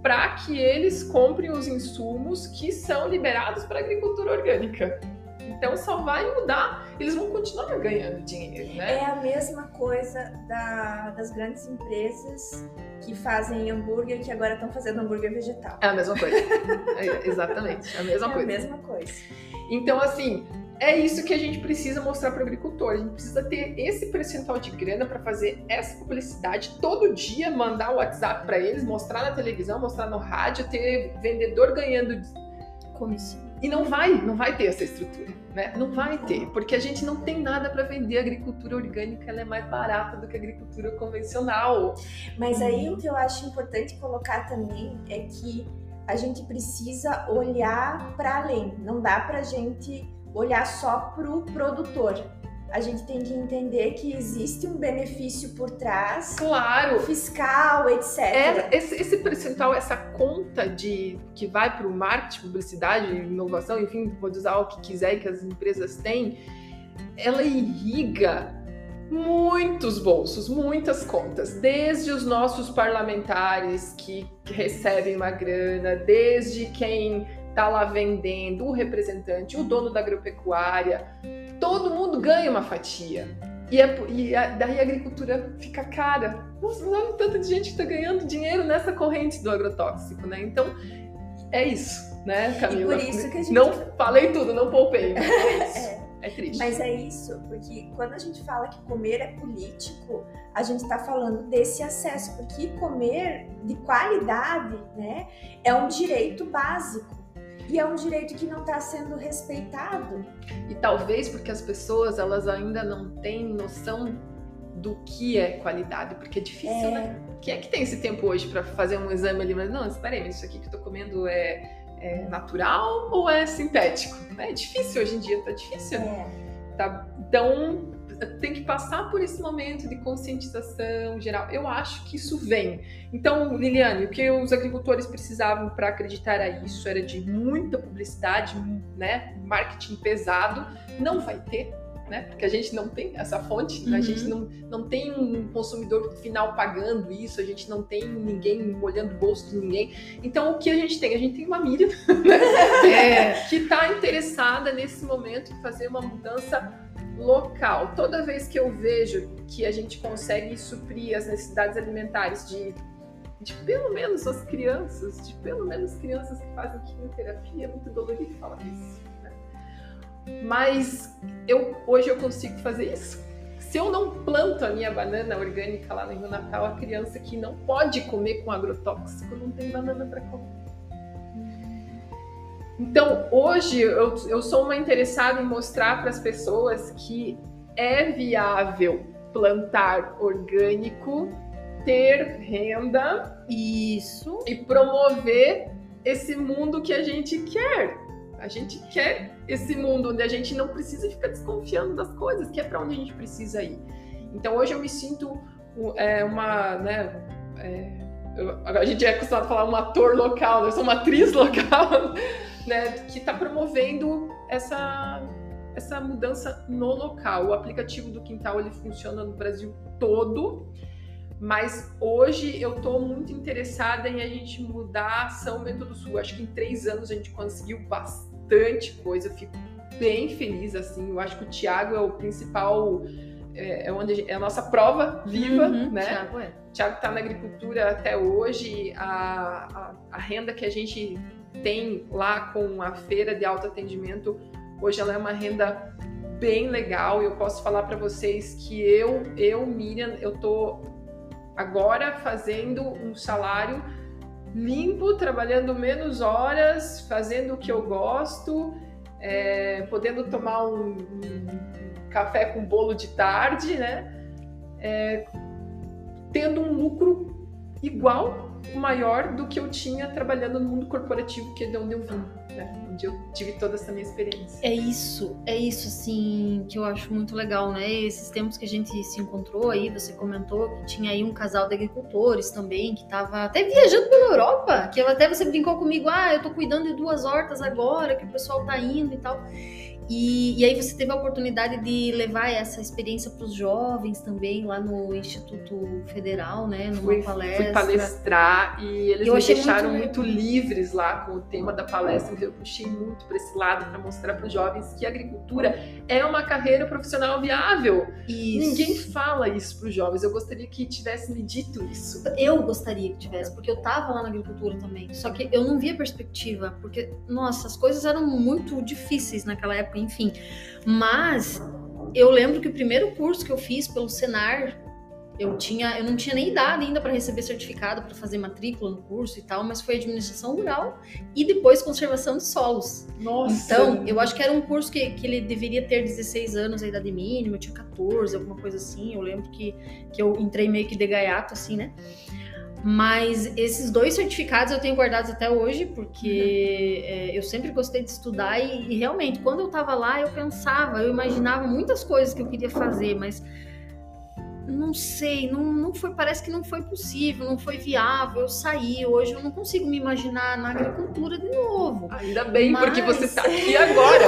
para que eles comprem os insumos que são liberados para a agricultura orgânica. Então só vai mudar, eles vão continuar ganhando dinheiro, né? É a mesma coisa da, das grandes empresas que fazem hambúrguer, que agora estão fazendo hambúrguer vegetal. É a mesma coisa. é, exatamente, é a mesma é coisa. a mesma coisa. Então, assim, é isso que a gente precisa mostrar para o agricultor. A gente precisa ter esse percentual de grana para fazer essa publicidade todo dia, mandar o WhatsApp para eles, mostrar na televisão, mostrar no rádio, ter vendedor ganhando comissão. E não vai, não vai ter essa estrutura, né? Não vai ter, porque a gente não tem nada para vender. A agricultura orgânica ela é mais barata do que a agricultura convencional. Mas aí o que eu acho importante colocar também é que a gente precisa olhar para além. Não dá para a gente olhar só para o produtor. A gente tem que entender que existe um benefício por trás, claro, fiscal, etc. É, esse, esse percentual, essa conta de que vai para o marketing, publicidade, inovação, enfim, pode usar o que quiser que as empresas têm, ela irriga muitos bolsos, muitas contas, desde os nossos parlamentares que recebem uma grana, desde quem está lá vendendo, o representante, o dono da agropecuária, todo mundo ganha uma fatia. E, é, e a, daí a agricultura fica cara. Nossa, olha o tanto de gente que está ganhando dinheiro nessa corrente do agrotóxico, né? Então, é isso, né, Camila? E por isso que a gente... Não falei tudo, não poupei, mas é [laughs] isso. é. É triste. Mas é isso, porque quando a gente fala que comer é político, a gente está falando desse acesso, porque comer de qualidade, né, é um direito básico. E é um direito que não está sendo respeitado. E talvez porque as pessoas elas ainda não têm noção do que é qualidade, porque é difícil, é... né? Quem é que tem esse tempo hoje para fazer um exame ali? Mas não, espera aí, isso aqui que eu tô comendo é, é natural ou é sintético? É difícil hoje em dia, tá difícil. É. Tá, então, tem que passar por esse momento de conscientização geral. Eu acho que isso vem. Então, Liliane, o que os agricultores precisavam para acreditar a isso era de muita publicidade, né? Marketing pesado. Não vai ter, né? Porque a gente não tem essa fonte, uhum. a gente não, não tem um consumidor final pagando isso, a gente não tem ninguém molhando o bolso de ninguém. Então, o que a gente tem? A gente tem uma Miriam [laughs] né? é, que está interessada nesse momento em fazer uma mudança local. Toda vez que eu vejo que a gente consegue suprir as necessidades alimentares de, de pelo menos as crianças, de pelo menos crianças que fazem quimioterapia, é muito dolorido falar isso mas eu hoje eu consigo fazer isso. Se eu não planto a minha banana orgânica lá no Rio Natal, a criança que não pode comer com agrotóxico não tem banana para comer. Então, hoje eu, eu sou uma interessada em mostrar para as pessoas que é viável plantar orgânico, ter renda, isso e promover esse mundo que a gente quer. A gente quer esse mundo onde a gente não precisa ficar desconfiando das coisas, que é para onde a gente precisa ir. Então hoje eu me sinto é, uma, né, é, a gente é acostumado a falar um ator local, eu sou uma atriz [laughs] local, né, que está promovendo essa essa mudança no local. O aplicativo do Quintal ele funciona no Brasil todo, mas hoje eu estou muito interessada em a gente mudar São Bento do Sul. Acho que em três anos a gente conseguiu bastante bastante coisa, eu fico bem feliz, assim, eu acho que o Thiago é o principal, é, é onde é a nossa prova viva, uhum, né? Thiago é. Thiago está na agricultura até hoje, a, a, a, renda que a gente tem lá com a feira de autoatendimento, hoje ela é uma renda bem legal, eu posso falar para vocês que eu, eu, Miriam, eu tô agora fazendo um salário limpo, trabalhando menos horas, fazendo o que eu gosto, é, podendo tomar um, um, café com bolo de tarde, né? É, tendo um lucro igual, maior do que eu tinha trabalhando no mundo corporativo, que é de onde eu vim né? Onde eu tive toda essa minha experiência. É isso, é isso, assim, que eu acho muito legal, né? Esses tempos que a gente se encontrou aí, você comentou que tinha aí um casal de agricultores também, que tava até viajando pela Europa, que até você brincou comigo, ah, eu tô cuidando de duas hortas agora, que o pessoal tá indo e tal. E, e, aí você teve a oportunidade de levar essa experiência para os jovens também lá no Instituto Federal, né? Numa fui, palestra. Fui palestrar e eles me deixaram muito... muito... livres lá com o tema da palestra. Eu puxei muito para esse lado para mostrar para os jovens que a agricultura é uma carreira profissional viável. Isso. Ninguém fala isso para os jovens. Eu gostaria que tivesse me dito isso. Eu gostaria que tivesse, porque eu estava lá na agricultura também. Só que eu não via perspectiva, porque nossa, as coisas eram muito difíceis naquela época enfim. Mas eu lembro que o primeiro curso que eu fiz pelo Senar, eu tinha, eu não tinha nem idade ainda para receber certificado para fazer matrícula no curso e tal, mas foi administração rural e depois conservação de solos. Nossa. Então, eu acho que era um curso que, que ele deveria ter 16 anos a idade mínima, eu tinha 14, alguma coisa assim. Eu lembro que, que eu entrei meio que de gaiato assim, né? Mas esses dois certificados eu tenho guardados até hoje, porque é, eu sempre gostei de estudar e, e realmente, quando eu estava lá, eu pensava, eu imaginava muitas coisas que eu queria fazer, mas não sei, não, não foi, parece que não foi possível, não foi viável. Eu saí hoje, eu não consigo me imaginar na agricultura de novo. Ainda bem, Mas... porque você está aqui [laughs] agora.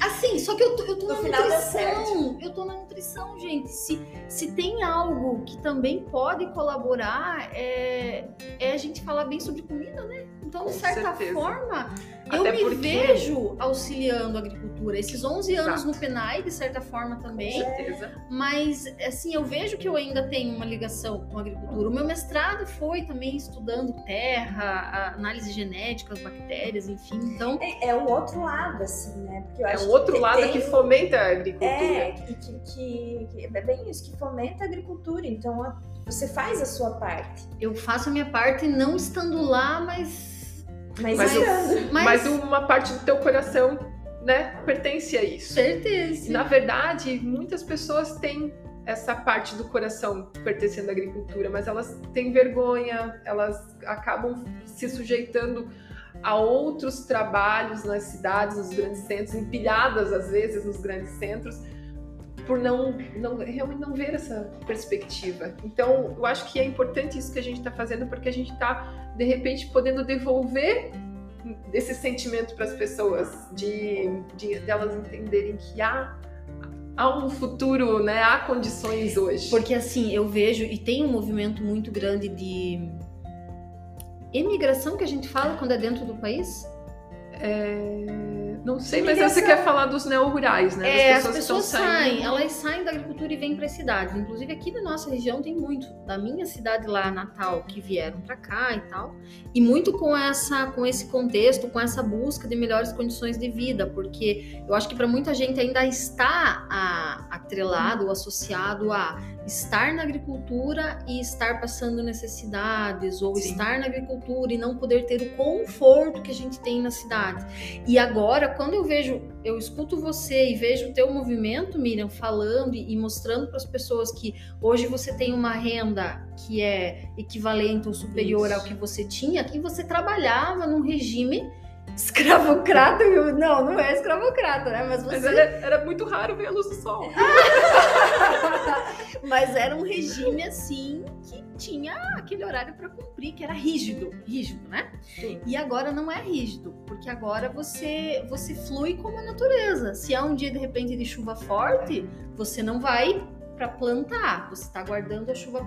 assim, só que eu tô, eu tô no na nutrição. Eu tô na nutrição, gente. Se, se tem algo que também pode colaborar, é, é a gente falar bem sobre comida, né? Então, Com de certa certeza. forma, Até eu me porque... vejo auxiliando a agricultura. Esses 11 anos Exato. no PENAI, de certa forma também. Com certeza. Mas, assim, eu vejo que eu ainda tenho uma ligação com a agricultura. O meu mestrado foi também estudando terra, análise genética, as bactérias, enfim. Então... É, é o outro lado, assim, né? Porque eu é o outro que lado tem... que fomenta a agricultura. É, que, que, que, é bem isso, que fomenta a agricultura. Então, você faz a sua parte. Eu faço a minha parte não estando lá, mas mas, mas, mas, mas uma parte do teu coração, né, pertence a isso. Certeza. E, na verdade, muitas pessoas têm essa parte do coração pertencendo à agricultura, mas elas têm vergonha, elas acabam se sujeitando a outros trabalhos nas cidades, nos grandes centros, empilhadas às vezes nos grandes centros, por não, não realmente não ver essa perspectiva. Então, eu acho que é importante isso que a gente está fazendo, porque a gente está, de repente, podendo devolver esse sentimento para as pessoas, de, de, de elas entenderem que há há um futuro, né? Há condições hoje. Porque assim, eu vejo e tem um movimento muito grande de imigração que a gente fala quando é dentro do país. É não sei, mas você quer falar dos neo-rurais, né? É, as pessoas saem, elas saem da agricultura e vêm para as cidades. Inclusive aqui na nossa região tem muito. Da minha cidade lá, Natal, que vieram para cá e tal. E muito com essa, com esse contexto, com essa busca de melhores condições de vida, porque eu acho que para muita gente ainda está a, atrelado, associado a estar na agricultura e estar passando necessidades, ou Sim. estar na agricultura e não poder ter o conforto que a gente tem na cidade. E agora, quando eu vejo, eu escuto você e vejo o teu movimento, Miriam, falando e mostrando para as pessoas que hoje você tem uma renda que é equivalente ou superior Isso. ao que você tinha, que você trabalhava num regime escravocrata, [laughs] não, não é escravocrata, né? Mas, você... Mas era, era, muito raro ver a luz do sol. [laughs] Mas era um regime assim que tinha aquele horário para cumprir, que era rígido, rígido, né? Sim. E agora não é rígido, porque agora você você flui como a natureza. Se há um dia de repente de chuva forte, você não vai para plantar, você está aguardando a chuva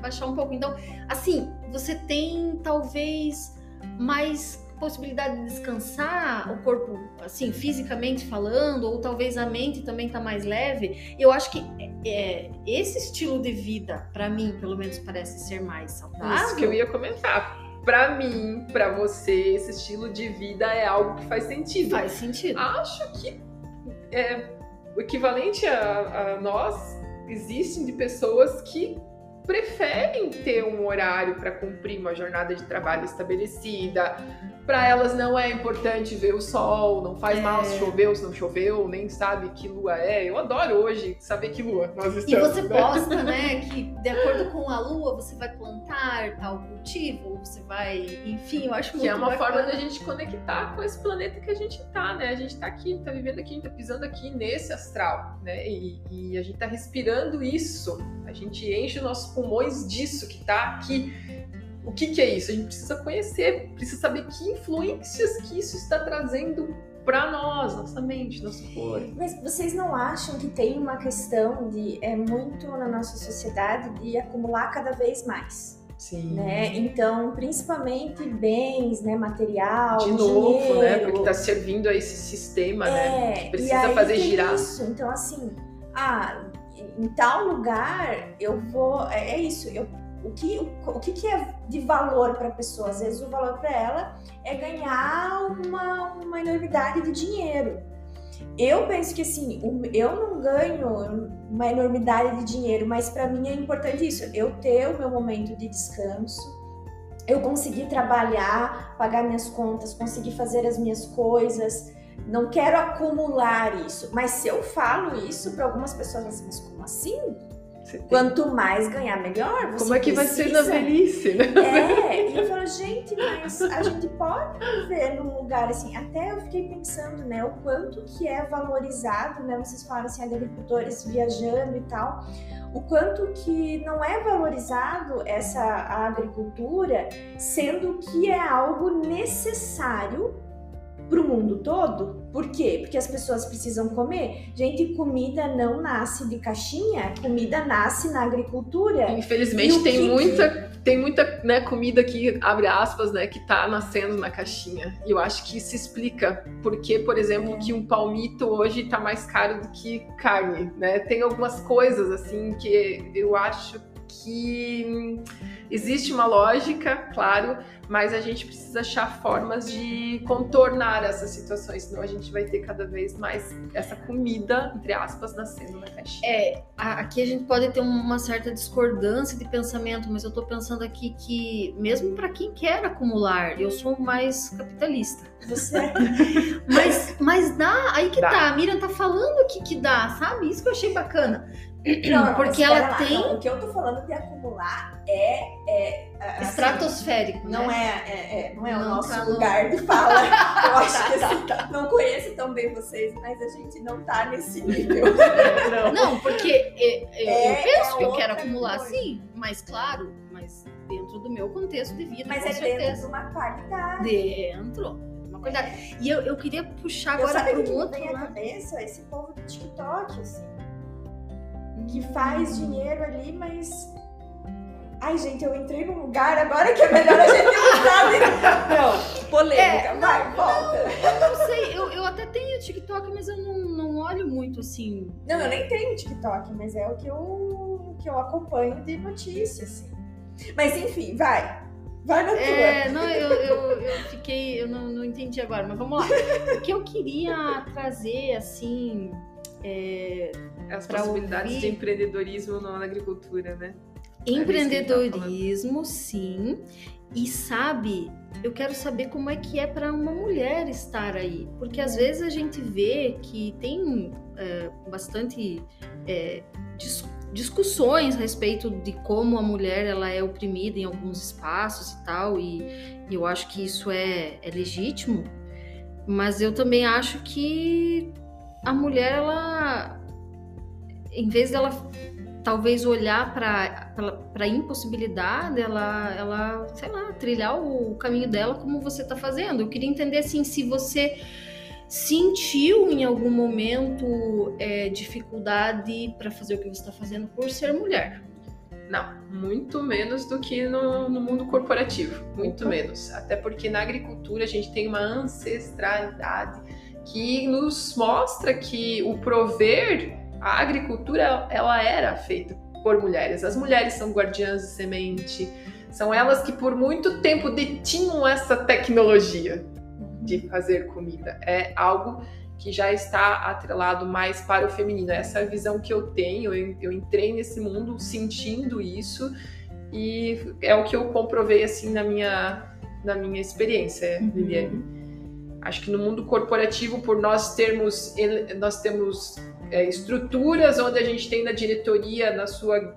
baixar um pouco. Então, assim, você tem talvez mais possibilidade de descansar o corpo, assim, fisicamente falando, ou talvez a mente também tá mais leve. Eu acho que é, esse estilo de vida, para mim, pelo menos, parece ser mais saudável. Isso que eu ia comentar. Para mim, para você, esse estilo de vida é algo que faz sentido. Faz sentido. Acho que é, o equivalente a, a nós existem de pessoas que preferem ter um horário para cumprir uma jornada de trabalho estabelecida, para elas não é importante ver o sol, não faz é. mal se choveu, se não choveu, nem sabe que lua é. Eu adoro hoje saber que lua nós estamos. E você né? posta, né, [laughs] que de acordo com a lua você vai plantar tal cultivo, você vai, enfim, eu acho que é uma bacana. forma da gente conectar com esse planeta que a gente tá, né? A gente tá aqui, tá vivendo aqui, tá pisando aqui nesse astral, né? E, e a gente tá respirando isso. A gente enche nossos pulmões disso que tá aqui o que, que é isso? A gente precisa conhecer, precisa saber que influências que isso está trazendo para nós, nossa mente, nosso corpo. Mas vocês não acham que tem uma questão de é muito na nossa sociedade de acumular cada vez mais? Sim. Né? Então, principalmente bens, né, material, de novo, dinheiro. né, porque está servindo a esse sistema, né, é, né, que precisa fazer girar. Isso. Então, assim, ah, em tal lugar eu vou, é, é isso, eu o que, o, o que, que é de valor para a pessoa? Às vezes o valor para ela é ganhar uma, uma enormidade de dinheiro. Eu penso que assim, eu não ganho uma enormidade de dinheiro, mas para mim é importante isso, eu ter o meu momento de descanso, eu conseguir trabalhar, pagar minhas contas, conseguir fazer as minhas coisas. Não quero acumular isso, mas se eu falo isso para algumas pessoas, assim, mas como assim? Quanto mais ganhar, melhor. Como é que precisa. vai ser na velhice, né? É, e eu falo, gente, mas a gente pode viver num lugar assim. Até eu fiquei pensando, né, o quanto que é valorizado, né? Vocês falaram assim, agricultores viajando e tal. O quanto que não é valorizado essa agricultura, sendo que é algo necessário para o mundo todo. Por quê? Porque as pessoas precisam comer. Gente, comida não nasce de caixinha, comida nasce na agricultura. Infelizmente tem que... muita tem muita né, comida que abre aspas, né, que está nascendo na caixinha. E eu acho que isso explica porque, por exemplo, é. que um palmito hoje está mais caro do que carne, né? Tem algumas coisas assim que eu acho que existe uma lógica, claro, mas a gente precisa achar formas de contornar essas situações, senão a gente vai ter cada vez mais essa comida, entre aspas, nascendo na caixinha. É, aqui a gente pode ter uma certa discordância de pensamento, mas eu tô pensando aqui que, mesmo para quem quer acumular, eu sou mais capitalista. Você é. mas, mas dá, aí que dá. tá, a Miriam tá falando aqui que dá, sabe? Isso que eu achei bacana. Não, porque ela lá, tem. Não, o que eu tô falando de acumular é é, assim, Estratosférico, não né? é, é, é, não é o Não nosso tá lugar de fala. [laughs] Eu acho Tá, que tá, assim, tá. não conheço tão bem vocês, mas a gente não tá nesse nível. Não. Não, porque eu, eu- É, eu penso é que eu quero acumular coisa. sim, mas claro, mas dentro do meu contexto de vida, Mas com é dentro de certeza. uma qualidade. Dentro. Uma qualidade. E eu, eu queria puxar Eu agora o para o me outro vem à cabeça? Esse povo do TikTok, assim. Que faz dinheiro ali, mas. Ai, gente, eu entrei num lugar agora que é melhor a gente não sabe. [laughs] Não, polêmica, É, vai, volta. Eu não sei, eu, eu até tenho TikTok, mas eu não, não olho muito assim. Não, eu nem tenho TikTok, mas é o que eu, o que eu acompanho de notícia, assim. Mas enfim, vai. Vai na tua. É, não, eu, eu, eu fiquei, eu não, não entendi agora, mas vamos lá. O que eu queria trazer, assim, é, As possibilidades ouvir. de empreendedorismo na agricultura, né? Empreendedorismo, sim. E sabe, eu quero saber como é que é para uma mulher estar aí, porque às vezes a gente vê que tem é, bastante é, dis- discussões a respeito de como a mulher ela é oprimida em alguns espaços e tal, e, e eu acho que isso é, é legítimo, mas eu também acho que a mulher ela, em vez dela talvez olhar para a impossibilidade, ela, ela, sei lá, trilhar o caminho dela como você está fazendo. Eu queria entender assim se você sentiu em algum momento é, dificuldade para fazer o que você está fazendo por ser mulher. Não, muito menos do que no, no mundo corporativo, muito Opa. menos. Até porque na agricultura a gente tem uma ancestralidade que nos mostra que o prover a agricultura ela era feita por mulheres. As mulheres são guardiãs de semente, são elas que por muito tempo detinham essa tecnologia de fazer comida. É algo que já está atrelado mais para o feminino. Essa é a visão que eu tenho. Eu, eu entrei nesse mundo sentindo isso e é o que eu comprovei assim na minha na minha experiência, Liliane. Acho que no mundo corporativo, por nós termos nós temos é, estruturas onde a gente tem na diretoria, na sua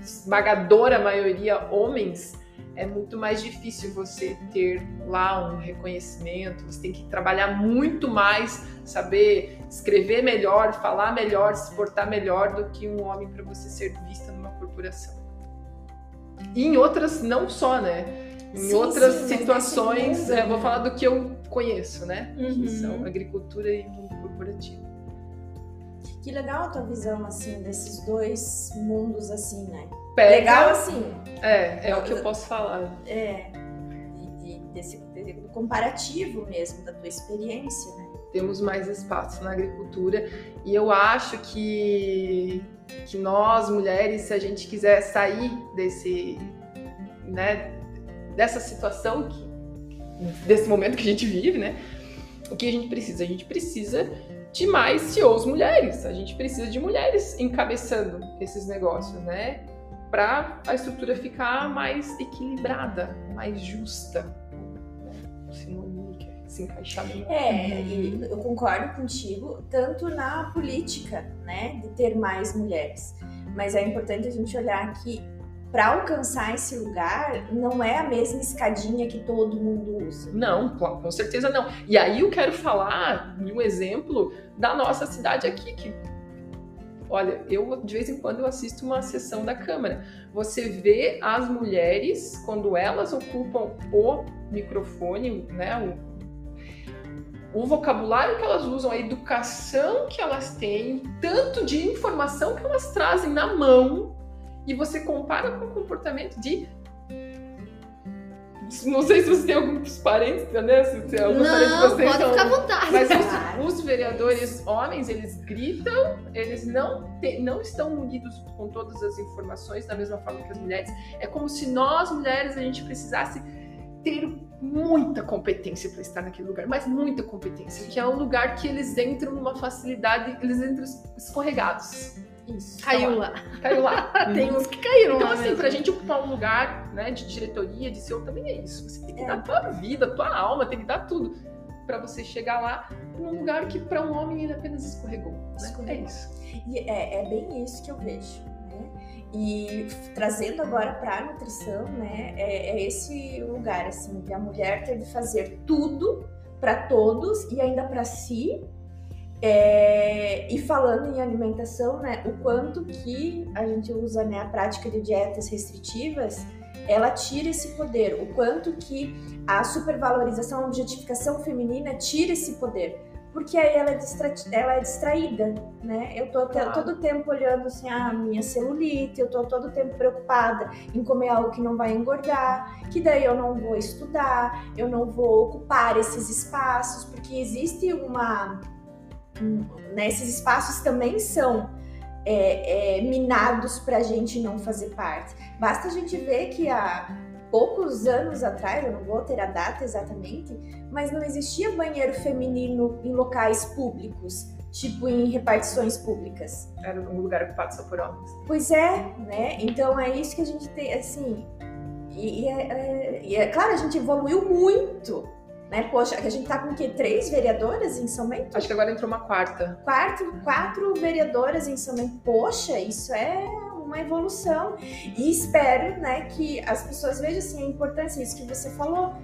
esmagadora maioria, homens, é muito mais difícil você ter lá um reconhecimento. Você tem que trabalhar muito mais, saber escrever melhor, falar melhor, se portar melhor do que um homem para você ser vista numa corporação. E em outras, não só, né? Em Sim, outras sim, situações, mundo, é, vou né? falar do que eu conheço, né? Que Uhum. são agricultura e mundo corporativo. Que legal a tua visão, assim, desses dois mundos, assim, né? Pega- Legal, assim, É, é o que eu posso falar. é, de- de- desse de- do comparativo mesmo, da tua experiência, né? temos mais espaço na agricultura e eu acho que que nós mulheres se a gente quiser sair desse né dessa situação que, desse momento que a gente vive né? O que a gente precisa? A gente precisa de mais CEOs mulheres. A gente precisa de mulheres encabeçando esses negócios né? Para a estrutura ficar mais equilibrada mais justa. Né? O sinônimo se encaixar melhor É, eu concordo contigo, tanto na política, né, de ter mais mulheres. Mas é importante a gente olhar que para alcançar esse lugar não é a mesma escadinha que todo mundo usa. Não, com certeza não. E aí eu quero falar de um exemplo da nossa cidade aqui, que olha, eu de vez em quando eu assisto uma sessão da Câmara. Você vê as mulheres quando elas ocupam o microfone, né? O, o vocabulário que elas usam, a educação que elas têm, tanto de informação que elas trazem na mão, e você compara com o comportamento de não sei se você tem alguns parentes, né? Se se algum parente Não, vocês pode são- ficar à vontade. Mas os, os vereadores homens, eles gritam, eles não, te- não estão unidos com todas as informações da mesma forma que as mulheres. É como se nós, mulheres, a gente precisasse ter muita competência para estar naquele lugar, mas muita competência, que é um lugar que eles entram numa facilidade, eles entram escorregados. Isso. Caiu lá. Caiu lá. [laughs] Tem uns que caíram Então, lá assim, mesmo. pra gente ocupar um lugar né, de diretoria, de CEO, também é isso. Você tem que É. dar tua vida, tua alma, tem que dar tudo pra você chegar lá num lugar que pra um homem ele apenas escorregou. Né? Escorregou. É isso. E é, é bem isso que eu vejo. Né? E trazendo agora para a nutrição, né, é, é, esse lugar assim de a mulher ter de fazer tudo para todos e ainda para si. É, e falando em alimentação, né, o quanto que a gente usa né, a prática de dietas restritivas, ela tira esse poder, o quanto que a supervalorização, a objetificação feminina tira esse poder porque aí ela é, distra... ela é distraída, né? Eu tô claro. todo tempo olhando assim, a ah, minha celulite, eu tô todo tempo preocupada em comer algo que não vai engordar, que daí eu não vou estudar, eu não vou ocupar esses espaços, porque existe uma. Né, esses espaços também são é, é, minados para a gente não fazer parte. Basta a gente ver que a poucos anos atrás, eu não vou ter a data exatamente, mas não existia banheiro feminino em locais públicos, tipo em repartições públicas. Era um lugar ocupado só por homens. Pois é, né? Então é isso que a gente tem, assim. E, e, é, é, e é claro, a gente evoluiu muito né? Poxa, a gente tá com o quê? Três vereadoras em São Bento? Acho que agora entrou uma quarta. Quatro, quatro vereadoras em São Bento. Poxa, isso é uma evolução. E espero, né, que as pessoas vejam assim, a importância, isso que você falou,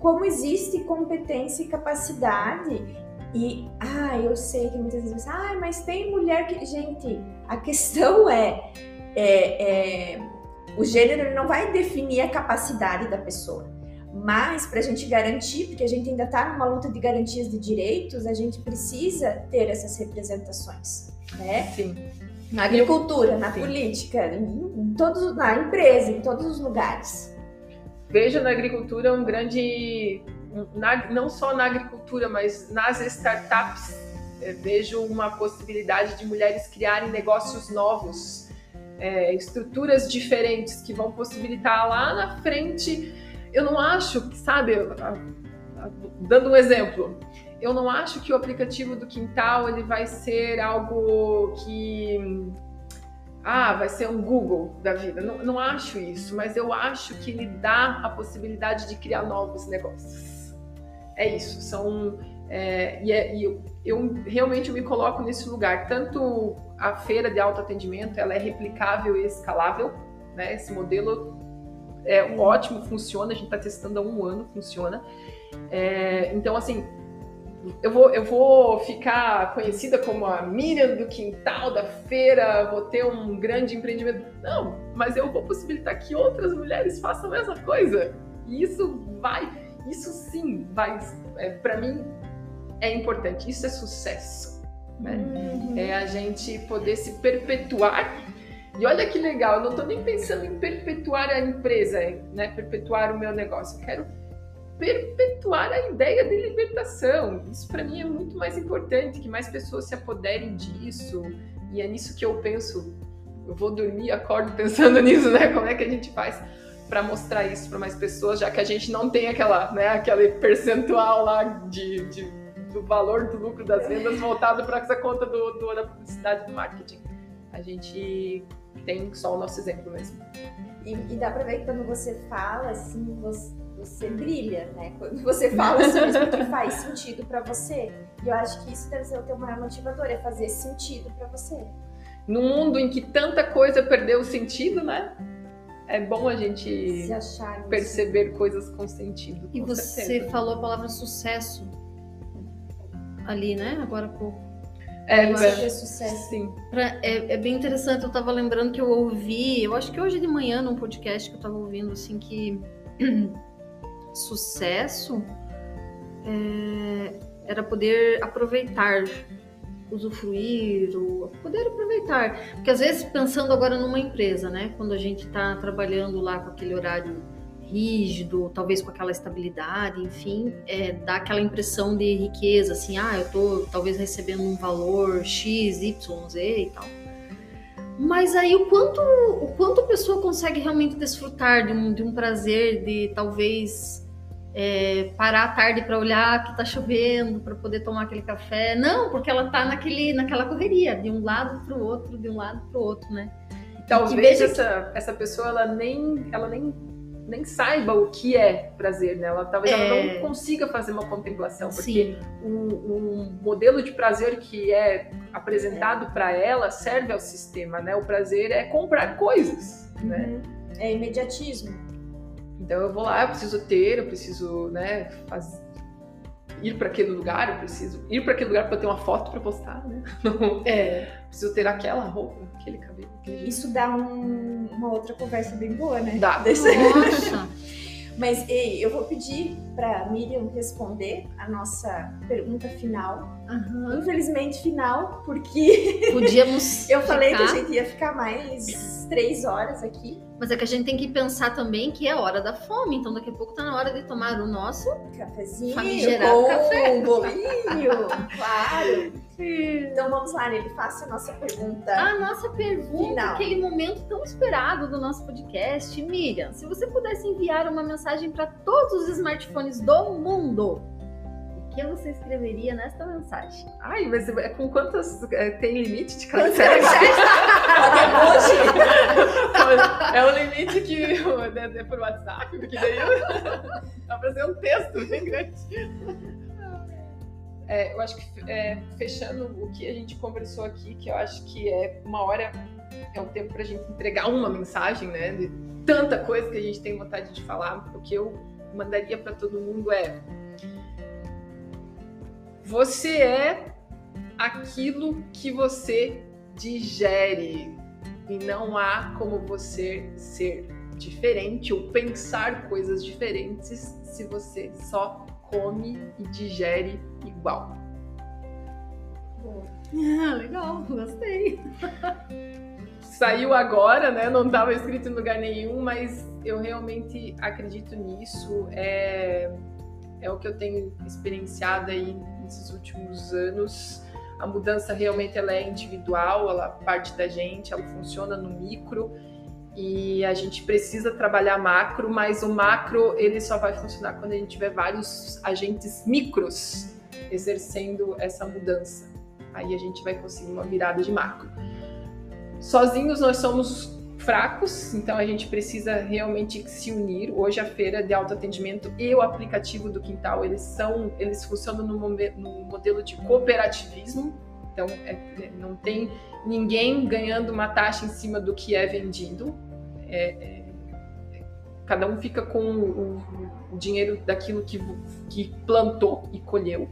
como existe competência e capacidade. E, ah, eu sei que muitas vezes, ah, mas tem mulher que. Gente, a questão [laughs] é, é, é o gênero não vai definir a capacidade da pessoa. Mas, para a gente garantir, porque a gente ainda está numa luta de garantias de direitos, a gente precisa ter essas representações. Né? Sim. Na agricultura, na Sim. política, em, todos, na empresa, em todos os lugares. Vejo na agricultura um grande, na, não só na agricultura, mas nas startups, é, vejo uma possibilidade de mulheres criarem negócios novos, é, estruturas diferentes que vão possibilitar lá na frente. Eu não acho sabe, dando um exemplo, eu não acho que o aplicativo do Quintal ele vai ser algo que ah, vai ser um Google da vida. Não, não acho isso, mas eu acho que ele dá a possibilidade de criar novos negócios. É isso. São é, e, é, e eu, eu, realmente me coloco nesse lugar. Tanto a feira de autoatendimento, ela é replicável e escalável. Né? Esse modelo é um ótimo, funciona. A gente está testando há um ano, funciona. É, então, assim, eu vou, eu vou ficar conhecida como a Miriam do quintal da feira, vou ter um grande empreendimento. Não, mas eu vou possibilitar que outras mulheres façam a mesma coisa. E isso vai, isso sim vai, é, para mim é importante. Isso é sucesso. Né? Uhum. É a gente poder se perpetuar. E olha que legal, eu não estou nem pensando em perpetuar a empresa, né? Perpetuar o meu negócio. Eu quero perpetuar a ideia de libertação. Isso para mim é muito mais importante, que mais pessoas se apoderem disso. E é nisso que eu penso. Eu vou dormir, acordo pensando [laughs] nisso, né? Como é que a gente faz para mostrar isso para mais pessoas, já que a gente não tem aquela, né, aquele percentual lá de, de do valor do lucro das vendas voltado para essa conta do, do, da publicidade do marketing. A gente tem só o nosso exemplo mesmo. E, e dá para ver que quando você fala, assim, você, você brilha, né? Quando você fala sobre isso que [laughs] faz sentido para você. E eu acho que isso deve ser o teu maior motivador, é fazer sentido para você. No mundo em que tanta coisa perdeu o sentido, né? É bom a gente perceber isso. coisas com sentido. Com e você certeza. falou a palavra sucesso ali, né? Agora há pouco. É, é, sucesso. Sim. Pra, é, é, bem interessante. Eu tava lembrando que eu ouvi, eu acho que hoje de manhã, num podcast que eu tava ouvindo, assim, que [clears throat] sucesso é, era poder aproveitar, usufruir, ou poder aproveitar. Porque às vezes, pensando agora numa empresa, né? Quando a gente está trabalhando lá com aquele horário rígido, talvez com aquela estabilidade, enfim, é, dá aquela impressão de riqueza, assim, ah, eu tô talvez recebendo um valor X, Y, Z e tal. Mas aí o quanto, o quanto a pessoa consegue realmente desfrutar de um, de um prazer de talvez é, parar à tarde para olhar que tá chovendo, para poder tomar aquele café. Não, porque ela tá naquele, naquela correria, de um lado para o outro, de um lado para o outro, né? Talvez essa, que... essa pessoa ela nem, ela nem nem saiba o que é prazer, né? Ela, talvez ela É. não consiga fazer uma contemplação, porque Sim. um, um modelo de prazer que é apresentado para ela serve ao sistema, né? O prazer é comprar coisas, né? Uhum. É imediatismo. Então eu vou lá, eu preciso ter, eu preciso, né, faz- ir para aquele lugar, eu preciso ir para aquele lugar para ter uma foto para postar, né? [laughs] Não É. preciso ter aquela roupa, aquele cabelo, aquele. Isso dá um- uma outra conversa bem boa, né? Dá. Desse- Nossa. [laughs] Mas ei, eu vou pedir para Miriam responder a nossa pergunta final. Aham. Infelizmente final, porque Podíamos. [laughs] eu falei que a ficar, gente ia ficar mais três horas aqui. Mas é que a gente tem que pensar também que é hora da fome. Então daqui a pouco tá na hora de tomar o nosso. Cafezinho, Famigerado com café. um bolinho, claro. Então vamos lá, Nelly, faça a nossa pergunta. A nossa pergunta, Final. aquele momento tão esperado do nosso podcast. Miriam, se você pudesse enviar uma mensagem para todos os smartphones do mundo, o que você escreveria nesta mensagem? Ai, mas é com quantas é, tem limite de caracteres? [laughs] [laughs] É o limite que é, é por WhatsApp, porque daí [laughs] dá pra ser um texto bem grande. É, eu acho que é, fechando o que a gente conversou aqui, que eu acho que é uma hora, é um tempo pra gente entregar uma mensagem, né? De tanta coisa que a gente tem vontade de falar. O que eu mandaria pra todo mundo é: você é aquilo que você digere e não há como você ser diferente ou pensar coisas diferentes se você só come e digere igual. Ah, legal, gostei. [laughs] Saiu agora, né? Não estava escrito em lugar nenhum, mas eu realmente acredito nisso. É, é o que eu tenho experienciado aí nesses últimos anos. A mudança realmente ela é individual, ela parte da gente, ela funciona no micro e a gente precisa trabalhar macro, mas o macro ele só vai funcionar quando a gente tiver vários agentes micros exercendo essa mudança. Aí a gente vai conseguir uma virada de macro. Sozinhos nós somos fracos, então a gente precisa realmente se unir. Hoje a feira de autoatendimento e o aplicativo do Quintal, eles são, eles funcionam no, no modelo de cooperativismo. Então é- é- não tem ninguém ganhando uma taxa em cima do que é vendido. É- é- cada um fica com o, o dinheiro daquilo que, que plantou e colheu.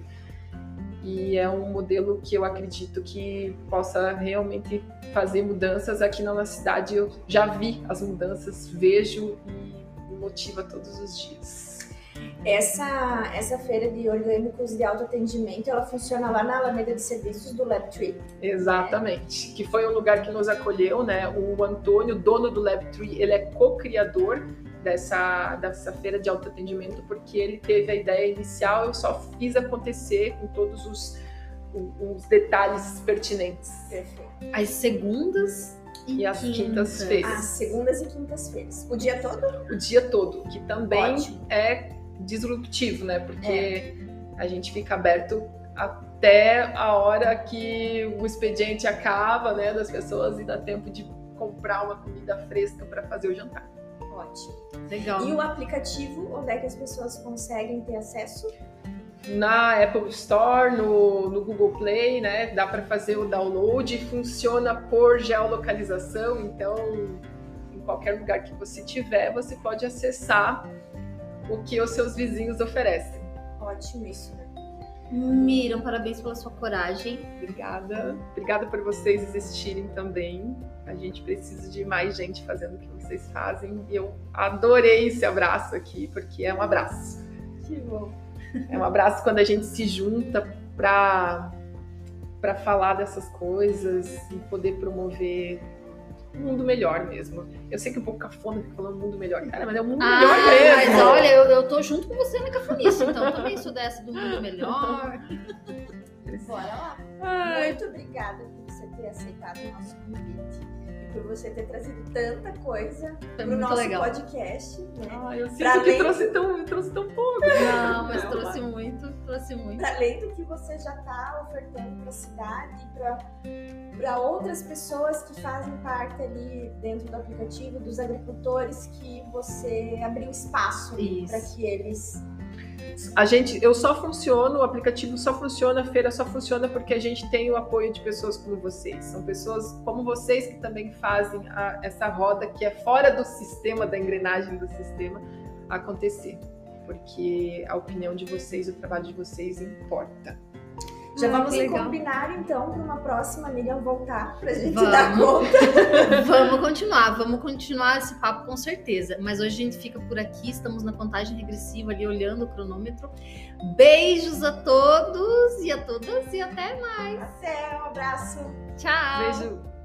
E é um modelo que eu acredito que possa realmente fazer mudanças aqui na nossa cidade. Eu já vi as mudanças, vejo e me motiva todos os dias. Essa, essa feira de orgânicos de autoatendimento, ela funciona lá na Alameda de Serviços do LabTree. Exatamente. Que foi um lugar que nos acolheu, né? O Antônio, dono do LabTree, ele é co-criador dessa, dessa feira de autoatendimento, porque ele teve a ideia inicial, eu só fiz acontecer com todos os, os detalhes pertinentes. Perfeito. As segundas e, E as quintas-feiras. Às segundas e quintas-feiras. O dia todo? o dia todo, que também Ótimo. é disruptivo, né? Porque a gente fica aberto até a hora que o expediente acaba, né, das pessoas e dá tempo de comprar uma comida fresca para fazer o jantar. Ótimo. Legal. E o aplicativo, onde é que as pessoas conseguem ter acesso? Na Apple Store, no, no Google Play, né, dá para fazer o download, funciona por geolocalização, então em qualquer lugar que você tiver, você pode acessar o que os seus vizinhos oferecem. Ótimo isso, né? Miriam, parabéns pela sua coragem. Obrigada. Obrigada por vocês existirem também. A gente precisa de mais gente fazendo o que vocês fazem. E eu adorei esse abraço aqui, porque é um abraço. Que bom. É um abraço quando a gente se junta para para falar dessas coisas e poder promover um mundo melhor mesmo. Eu sei que é um pouco cafona ficar falando mundo melhor, cara, mas é um mundo Ah, melhor mesmo. mas olha, eu, eu tô junto com você na cafonice, então eu também sou dessa do mundo melhor. Bora lá. Ai, Muito obrigada por você ter aceitado o nosso convite. Por você ter trazido tanta coisa Foi pro nosso legal. podcast, né? Ah, eu sinto Pra que além- trouxe tão, trouxe tão pouco. Não, mas Não, trouxe muito, trouxe muito. Para além do que você já está ofertando para a cidade e para outras pessoas que fazem parte ali dentro do aplicativo, dos agricultores, que você abriu espaço para que eles. A gente, eu só funciono, o aplicativo só funciona, a feira só funciona porque a gente tem o apoio de pessoas como vocês. São pessoas como vocês que também fazem a- essa roda que é fora do sistema, da engrenagem do sistema, acontecer. Porque a opinião de vocês, o trabalho de vocês importa. Já Ah, vamos legal. combinar então para uma próxima Miriam voltar para a gente Vamos. dar conta. [laughs] Vamos continuar, vamos continuar esse papo com certeza. Mas hoje a gente fica por aqui, estamos na contagem regressiva ali, olhando o cronômetro. Beijos a todos e a todas e até mais. Até, um abraço. Tchau! Beijo.